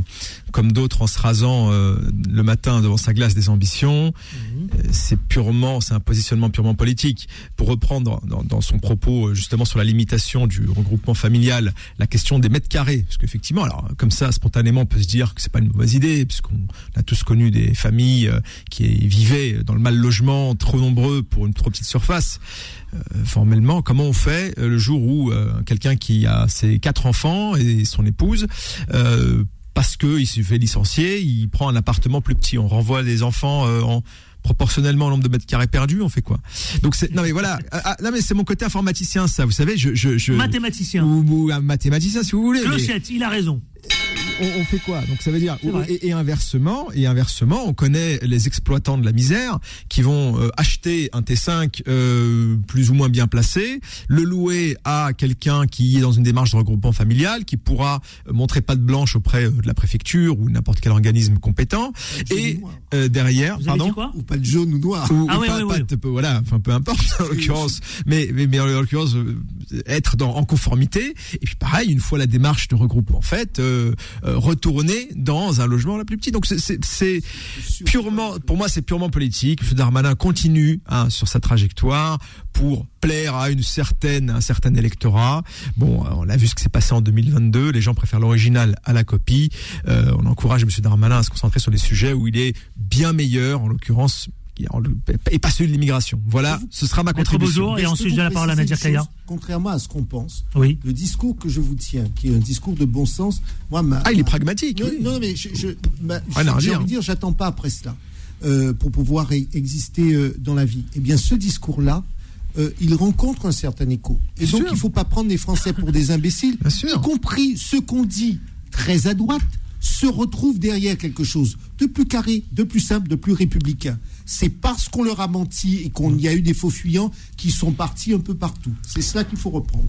comme d'autres, en se rasant euh, le matin devant sa glace des ambitions. Mhm. C'est purement, c'est un positionnement purement politique. Pour reprendre dans, dans son propos justement sur la limitation du regroupement familial, la question des mètres carrés, parce qu'effectivement, alors comme ça, spontanément, on peut se dire que c'est pas une mauvaise idée, puisqu'on a tous connu des familles euh, qui vivaient dans le mal logement, trop nombreux pour une trop petite surface. Euh, formellement, comment on fait euh, le jour où euh, quelqu'un qui a ses quatre enfants et son épouse parce qu'il se fait licencier, il prend un appartement plus petit. On renvoie les enfants en proportionnellement au nombre de mètres carrés perdus, on fait quoi? Donc c'est non mais voilà, Ah, ah, non mais c'est mon côté informaticien ça, vous savez, je je, je Mathématicien. ou, ou un mathématicien si vous voulez. mais- Clochette, il a raison. On, on fait quoi Donc ça veut dire et, et inversement, et inversement, on connaît les exploitants de la misère qui vont euh, acheter un T5 euh, plus ou moins bien placé, le louer à quelqu'un qui est dans une démarche de regroupement familial, qui pourra euh, montrer patte blanche auprès euh, de la préfecture ou n'importe quel organisme compétent, et euh, derrière, Vous pardon. quoi Ou pas de jaune ou noir. Ou, Ah ou oui, pas, oui, pas oui. de- peu- voilà, enfin peu importe en l'occurrence, mais mais, mais en l'occurrence euh, être dans en conformité et puis pareil une fois la démarche de regroupement faite, euh, retourner dans un logement la plus petit. Donc c'est- purement pour moi c'est purement politique. M. Darmanin continue hein, sur sa trajectoire pour plaire à une certaine un certain électorat. Bon, euh, on a vu ce qui s'est passé en 2022. Les gens préfèrent l'original à la copie. Euh, on encourage M. Darmanin à se concentrer sur des sujets où il est bien meilleur, en l'occurrence et pas celui de l'immigration. Voilà, ce sera ma contribution. Et ensuite j'ai la parole à Nadir Kaya. Contrairement à ce qu'on pense, Oui. le discours que je vous tiens, qui est un discours de bon sens, moi, ma- Ah, il est ma- pragmatique, Non, oui. non, mais je, je, ma- redire. envie de dire, j'attends pas après cela euh, pour pouvoir e- exister euh, dans la vie. Eh bien, ce discours-là, euh, il rencontre un certain écho. Et Bien donc, sûr. il faut pas prendre les Français pour des imbéciles, Bien sûr. y compris ceux qu'on dit très à droite se retrouvent derrière quelque chose de plus carré, de plus simple, de plus républicain. C'est parce qu'on leur a menti et qu'il y a eu des faux fuyants qui sont partis un peu partout. C'est cela qu'il faut reprendre.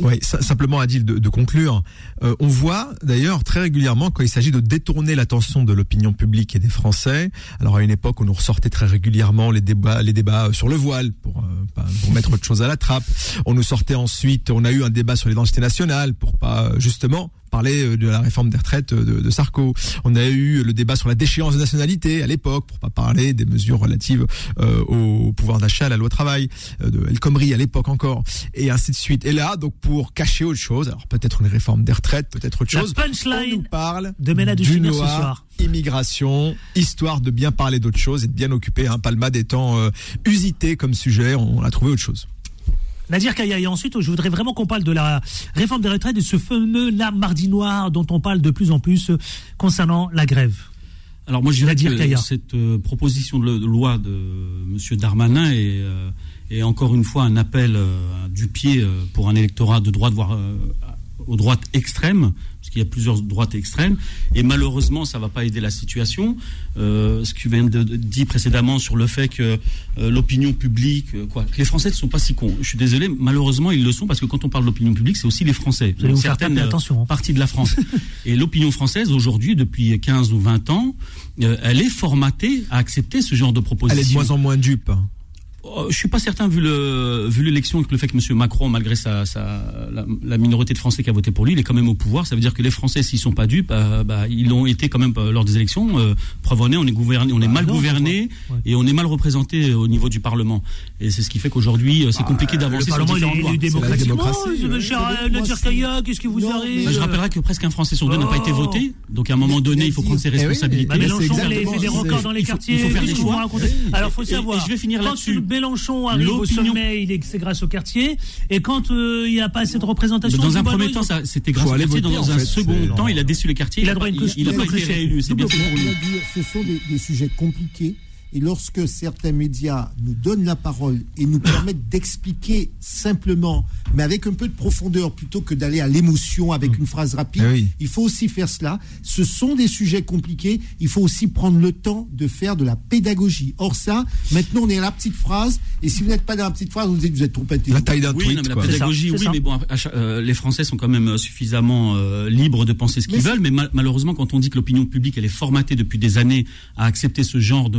Oui, simplement, Adil, de, de conclure. Euh, on voit d'ailleurs très régulièrement quand il s'agit de détourner l'attention de l'opinion publique et des Français. Alors à une époque, on nous ressortait très régulièrement les débats, sur le voile pour, euh, pour mettre autre chose à la trappe. On nous sortait ensuite, on a eu un débat sur l'identité nationale pour pas justement parler euh, de la réforme des retraites euh, de, de Sarko. On a eu le débat sur la déchéance de nationalité à l'époque pour pas parler des mesures relatives euh, au pouvoir d'achat, à la loi travail euh, de El Khomri à l'époque encore et ainsi de suite. Et là, donc pour cacher autre chose, alors peut-être une réforme des retraites, peut-être autre La chose. punchline on nous parle de du noir, soir. Immigration, histoire de bien parler d'autre chose et de bien occuper un palmade étant euh, usité comme sujet, on a trouvé autre chose. Nadir Kaya, et ensuite, je voudrais vraiment qu'on parle de la réforme des retraites et ce fameux là mardi noir dont on parle de plus en plus euh, concernant la grève. Alors moi je dirais Nadir que Kaya. cette euh, proposition de lo- de loi de Monsieur Darmanin est, euh, est encore une fois un appel euh, du pied euh, pour un électorat de droite, voire euh, aux droites extrêmes, parce qu'il y a plusieurs droites extrêmes, et malheureusement ça va pas aider la situation. Euh, ce que vient de, de dit précédemment sur le fait que euh, l'opinion publique, euh, quoi, que les Français ne sont pas si cons. Je suis désolé, malheureusement ils le sont parce que quand on parle d'opinion publique, c'est aussi les Français, Vous allez vous faire certaines euh, attention, hein. parties de la France. et l'opinion française aujourd'hui, depuis 15 ou 20 ans, euh, elle est formatée à accepter ce genre de proposition. Elle est de moins en moins dupe. Oh, je suis pas certain vu le vu l'élection que le fait que M. Macron, malgré sa, sa la, la minorité de Français qui a voté pour lui, il est quand même au pouvoir. Ça veut dire que les Français, s'ils sont pas dupes, euh, bah, ils l'ont été quand même euh, lors des élections. Euh, preuve en est, on est gouverné, on est mal non, gouverné et on est mal représenté au niveau du Parlement. Et c'est ce qui fait qu'aujourd'hui, euh, c'est compliqué Le d'avancer sur Parlement, il est élu démocratiquement. euh, euh, qu'est-ce qui vous Non, arrive Bah, je rappellerai que presque un Français sur deux n'a pas été voté. Donc à un moment donné, il faut prendre ses Eh responsabilités. Bah, Mélenchon, a fait des records dans les quartiers. il faut faire des choix. Alors, faut Et- et savoir. je vais finir là-dessus. Mélenchon arrive au sommet, il est, c'est grâce au quartier. Et quand euh, il n'y a pas assez de représentation, Dans un premier temps, ça, c'était grâce au quartier. voter, Dans en un fait, second temps, il a déçu les quartiers. Il Il a droit à pas- une il- il a pas été réélu. C'est bien fait pour lui. ce sont des, des sujets compliqués. Et lorsque certains médias nous donnent la parole et nous permettent d'expliquer simplement, mais avec un peu de profondeur, plutôt que d'aller à l'émotion avec une phrase rapide, Eh oui. il faut aussi faire cela. Ce sont des sujets compliqués. Il faut aussi prendre le temps de faire de la pédagogie. Or ça, maintenant on est à la petite phrase. Et si vous n'êtes pas dans la petite phrase, vous dites vous êtes trop intelligent. La taille d'un Oui, tweet, non, mais la quoi. pédagogie, oui, ça. mais bon, euh, les Français sont quand même euh, suffisamment euh, libres de penser ce qu'ils veulent. Mais mal- malheureusement, quand on dit que l'opinion publique elle est formatée depuis des années à accepter ce genre de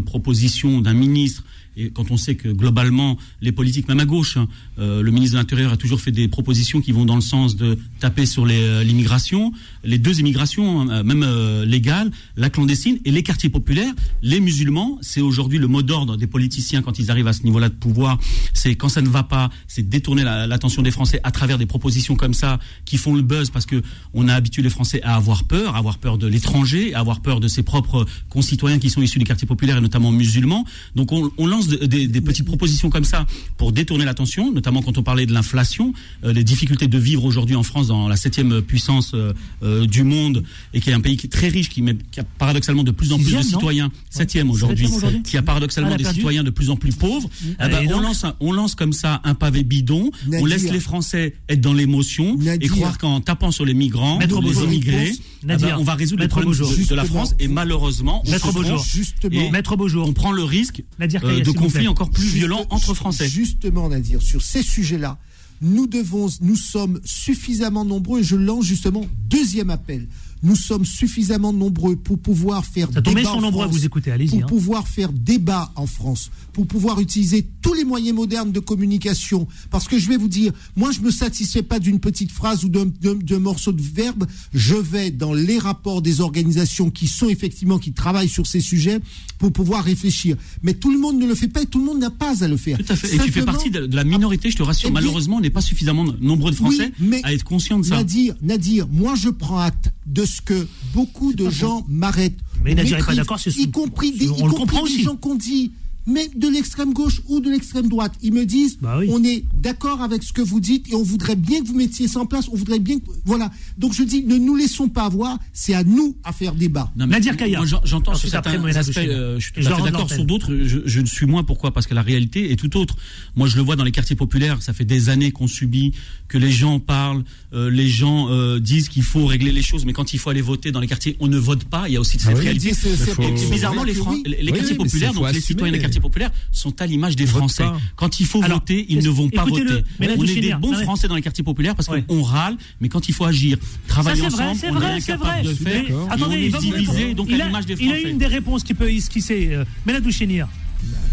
d'un ministre, et quand on sait que globalement les politiques, même à gauche, hein, euh, le ministre de l'Intérieur a toujours fait des propositions qui vont dans le sens de taper sur euh, l'immigration, les deux immigrations, hein, même euh, légales, la clandestine et les quartiers populaires, les musulmans. C'est aujourd'hui le mot d'ordre des politiciens quand ils arrivent à ce niveau-là de pouvoir. C'est quand ça ne va pas, c'est détourner la- l'attention des Français à travers des propositions comme ça qui font le buzz parce que on a habitué les Français à avoir peur, à avoir peur de l'étranger, à avoir peur de ses propres concitoyens qui sont issus des quartiers populaires et notamment musulmans. Donc on, on lance de- des, des petites propositions comme ça pour détourner l'attention, notamment quand on parlait de l'inflation, euh, les difficultés de vivre aujourd'hui en France dans la septième puissance euh, euh, du monde et qui est un pays qui est très riche, qui, met, qui a paradoxalement de plus en plus de citoyens, septième aujourd'hui, qui a paradoxalement Ah, a des citoyens de plus en plus pauvres. Ah, Eh ben, et on lance un- on lance comme ça un pavé bidon, on laisse les Français être dans l'émotion et croire qu'en tapant sur les migrants, Maître les immigrés, eh ben, Nadir. on va résoudre Maître les problèmes de, de la. France et malheureusement, on Maître Beaujour. et Maître Beaujour. on prend le risque euh, de conflits plaît. encore plus Juste- violents entre Français. Justement, Nadir, sur ces sujets-là, nous devons, nous sommes suffisamment nombreux et je lance justement deuxième appel. Nous sommes suffisamment nombreux pour pouvoir faire Ça débat en France, vous écouter, Pour hein. pouvoir faire débat en France, pour pouvoir utiliser tous les moyens modernes de communication. Parce que je vais vous dire, moi je me satisfais pas d'une petite phrase ou d'un- morceau de verbe. Je vais dans les rapports des organisations qui sont effectivement qui travaillent sur ces sujets pour pouvoir réfléchir. Mais tout le monde ne le fait pas et tout le monde n'a pas à le faire. Tout à fait. Et tu fais partie de, la minorité, je te rassure. Eh bien- Malheureusement, on n'est pas suffisamment nombreux de Français Oui, mais à être conscients de ça. Nadir, Nadir, moi je prends acte de ce que beaucoup de gens m'arrêtent. Mais Nadir est pas d'accord, Y compris des, y compris des gens qu'on dit, mais de l'extrême gauche ou de l'extrême droite. Ils me disent, Bah oui. on est d'accord avec ce que vous dites et on voudrait bien que vous mettiez ça en place, on voudrait bien que... Voilà. Donc je dis, ne nous laissons pas avoir, c'est à nous à faire débat. Non, mais Nadir Kaya. J'entends sur certains aspects, euh, je suis tout à d'accord sur d'autres. Je, je ne suis moins. Pourquoi? Parce que la réalité est tout autre. Moi, je le vois dans les quartiers populaires. Ça fait des années qu'on subit que les gens parlent, euh, les gens euh, disent qu'il faut régler les choses, mais quand il faut aller voter dans les quartiers, on ne vote pas. Il y a aussi cette Ah oui, réalité. Et bizarrement, les, Fran- Oui, les quartiers populaires, donc les citoyens des quartiers quartiers populaires sont à l'image des Français. Quand il faut Alors, voter, ils ne vont pas voter. Mélanie On est des bons Non, mais- Français dans les quartiers populaires parce Ouais. qu'on râle, mais quand il faut agir, travailler Ça, vrai, ensemble, c'est on vrai, est c'est incapable vrai. de le faire. Mais attendez, il va divisé, donc il à a, l'image des il a Français. une des réponses qui peut esquisser. Euh.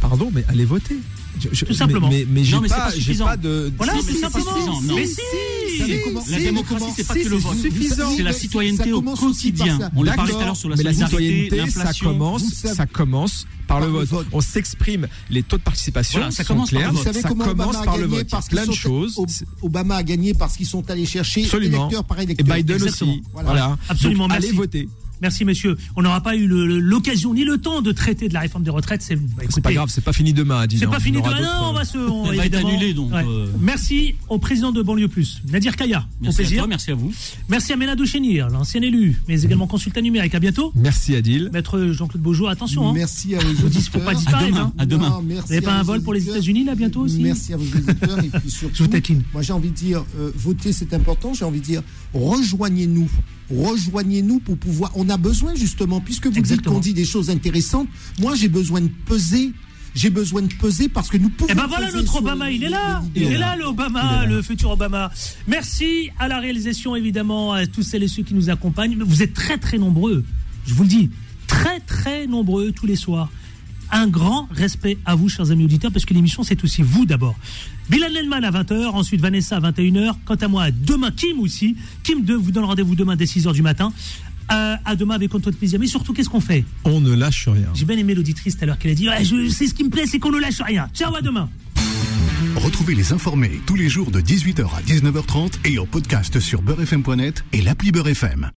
Pardon, mais allez voter. Je- je- Tout simplement. Mais, mais, mais j'ai Non, mais c'est pas, pas pas de. Voilà, Si, c'est pas suffisant, non. Mais Si, si, La démocratie, c'est pas si, que le vote. suffisant. C'est la citoyenneté au quotidien. On parlait D'accord. tout à l'heure sur la mais la solidarité, citoyenneté, ça l'inflation. commence, ça commence par le Par le vote. vote. On s'exprime. Les taux de participation Voilà, ça sont commence par clairs. le Vous savez ça comment commence Obama a par le gagné vote. Parce plein de qu'ils sont- choses. Ob- Obama a gagné parce qu'ils sont allés chercher Absolument. électeur par Et électeur. Biden Exactement. aussi. Voilà. Voilà. Absolument, Donc, merci. allez voter. Merci, messieurs. On n'aura pas eu l'occasion ni le temps de traiter de la réforme des retraites. C'est bah, pas grave, c'est pas fini demain, Adil. C'est pas fini On demain. Non, on euh, va se. on- Elle va être annulée, donc, euh. Merci au président de Banlieue Plus, Nadir Kaya. au Merci à plaisir. toi, merci à vous. Merci à Méladou Chénir, l'ancien élu, mais également consultant numérique. À bientôt. Merci, Adil. Maître Jean-Claude Beaujour, attention. hein. Merci à Faut dis- faut pas auditeurs. disparaître. demain, hein. à demain. Non, merci Vous n'avez pas à un vol pour les auditeurs. États-Unis là bientôt aussi Merci à vos auditeurs et puis surtout, Je vous taquine. moi j'ai envie de dire, euh, voter c'est important. J'ai envie de dire, rejoignez-nous, rejoignez-nous pour pouvoir. On a besoin justement, puisque vous dites qu'on dit des choses intéressantes. Moi j'ai besoin de peser. J'ai besoin de peser parce que nous pouvons. Eh ben voilà notre Obama, il est là. Il est là, le Obama, le futur Obama. Merci à la réalisation, évidemment, à tous celles et ceux qui nous accompagnent. Mais Vous êtes très, très nombreux. Je vous le dis. Très, très nombreux tous les soirs. Un grand respect à vous, chers amis auditeurs, parce que l'émission, c'est aussi vous d'abord. Bilal Lelman à 20h, ensuite Vanessa à 21h. Quant à moi, demain, Kim aussi. Kim 2 vous donne rendez-vous demain dès 6h du matin. Euh, à demain avec Antoine Plaisir. Mais surtout, qu'est-ce qu'on fait? On ne lâche rien. J'ai bien aimé l'auditrice tout à l'heure qu'elle a dit Ouais, je, c'est ce qui me plaît, c'est qu'on ne lâche rien. Ciao, à demain. Retrouvez les informés tous les jours de 18h à 19h30 et en podcast sur beurrefm.net et l'appli Beurre FM.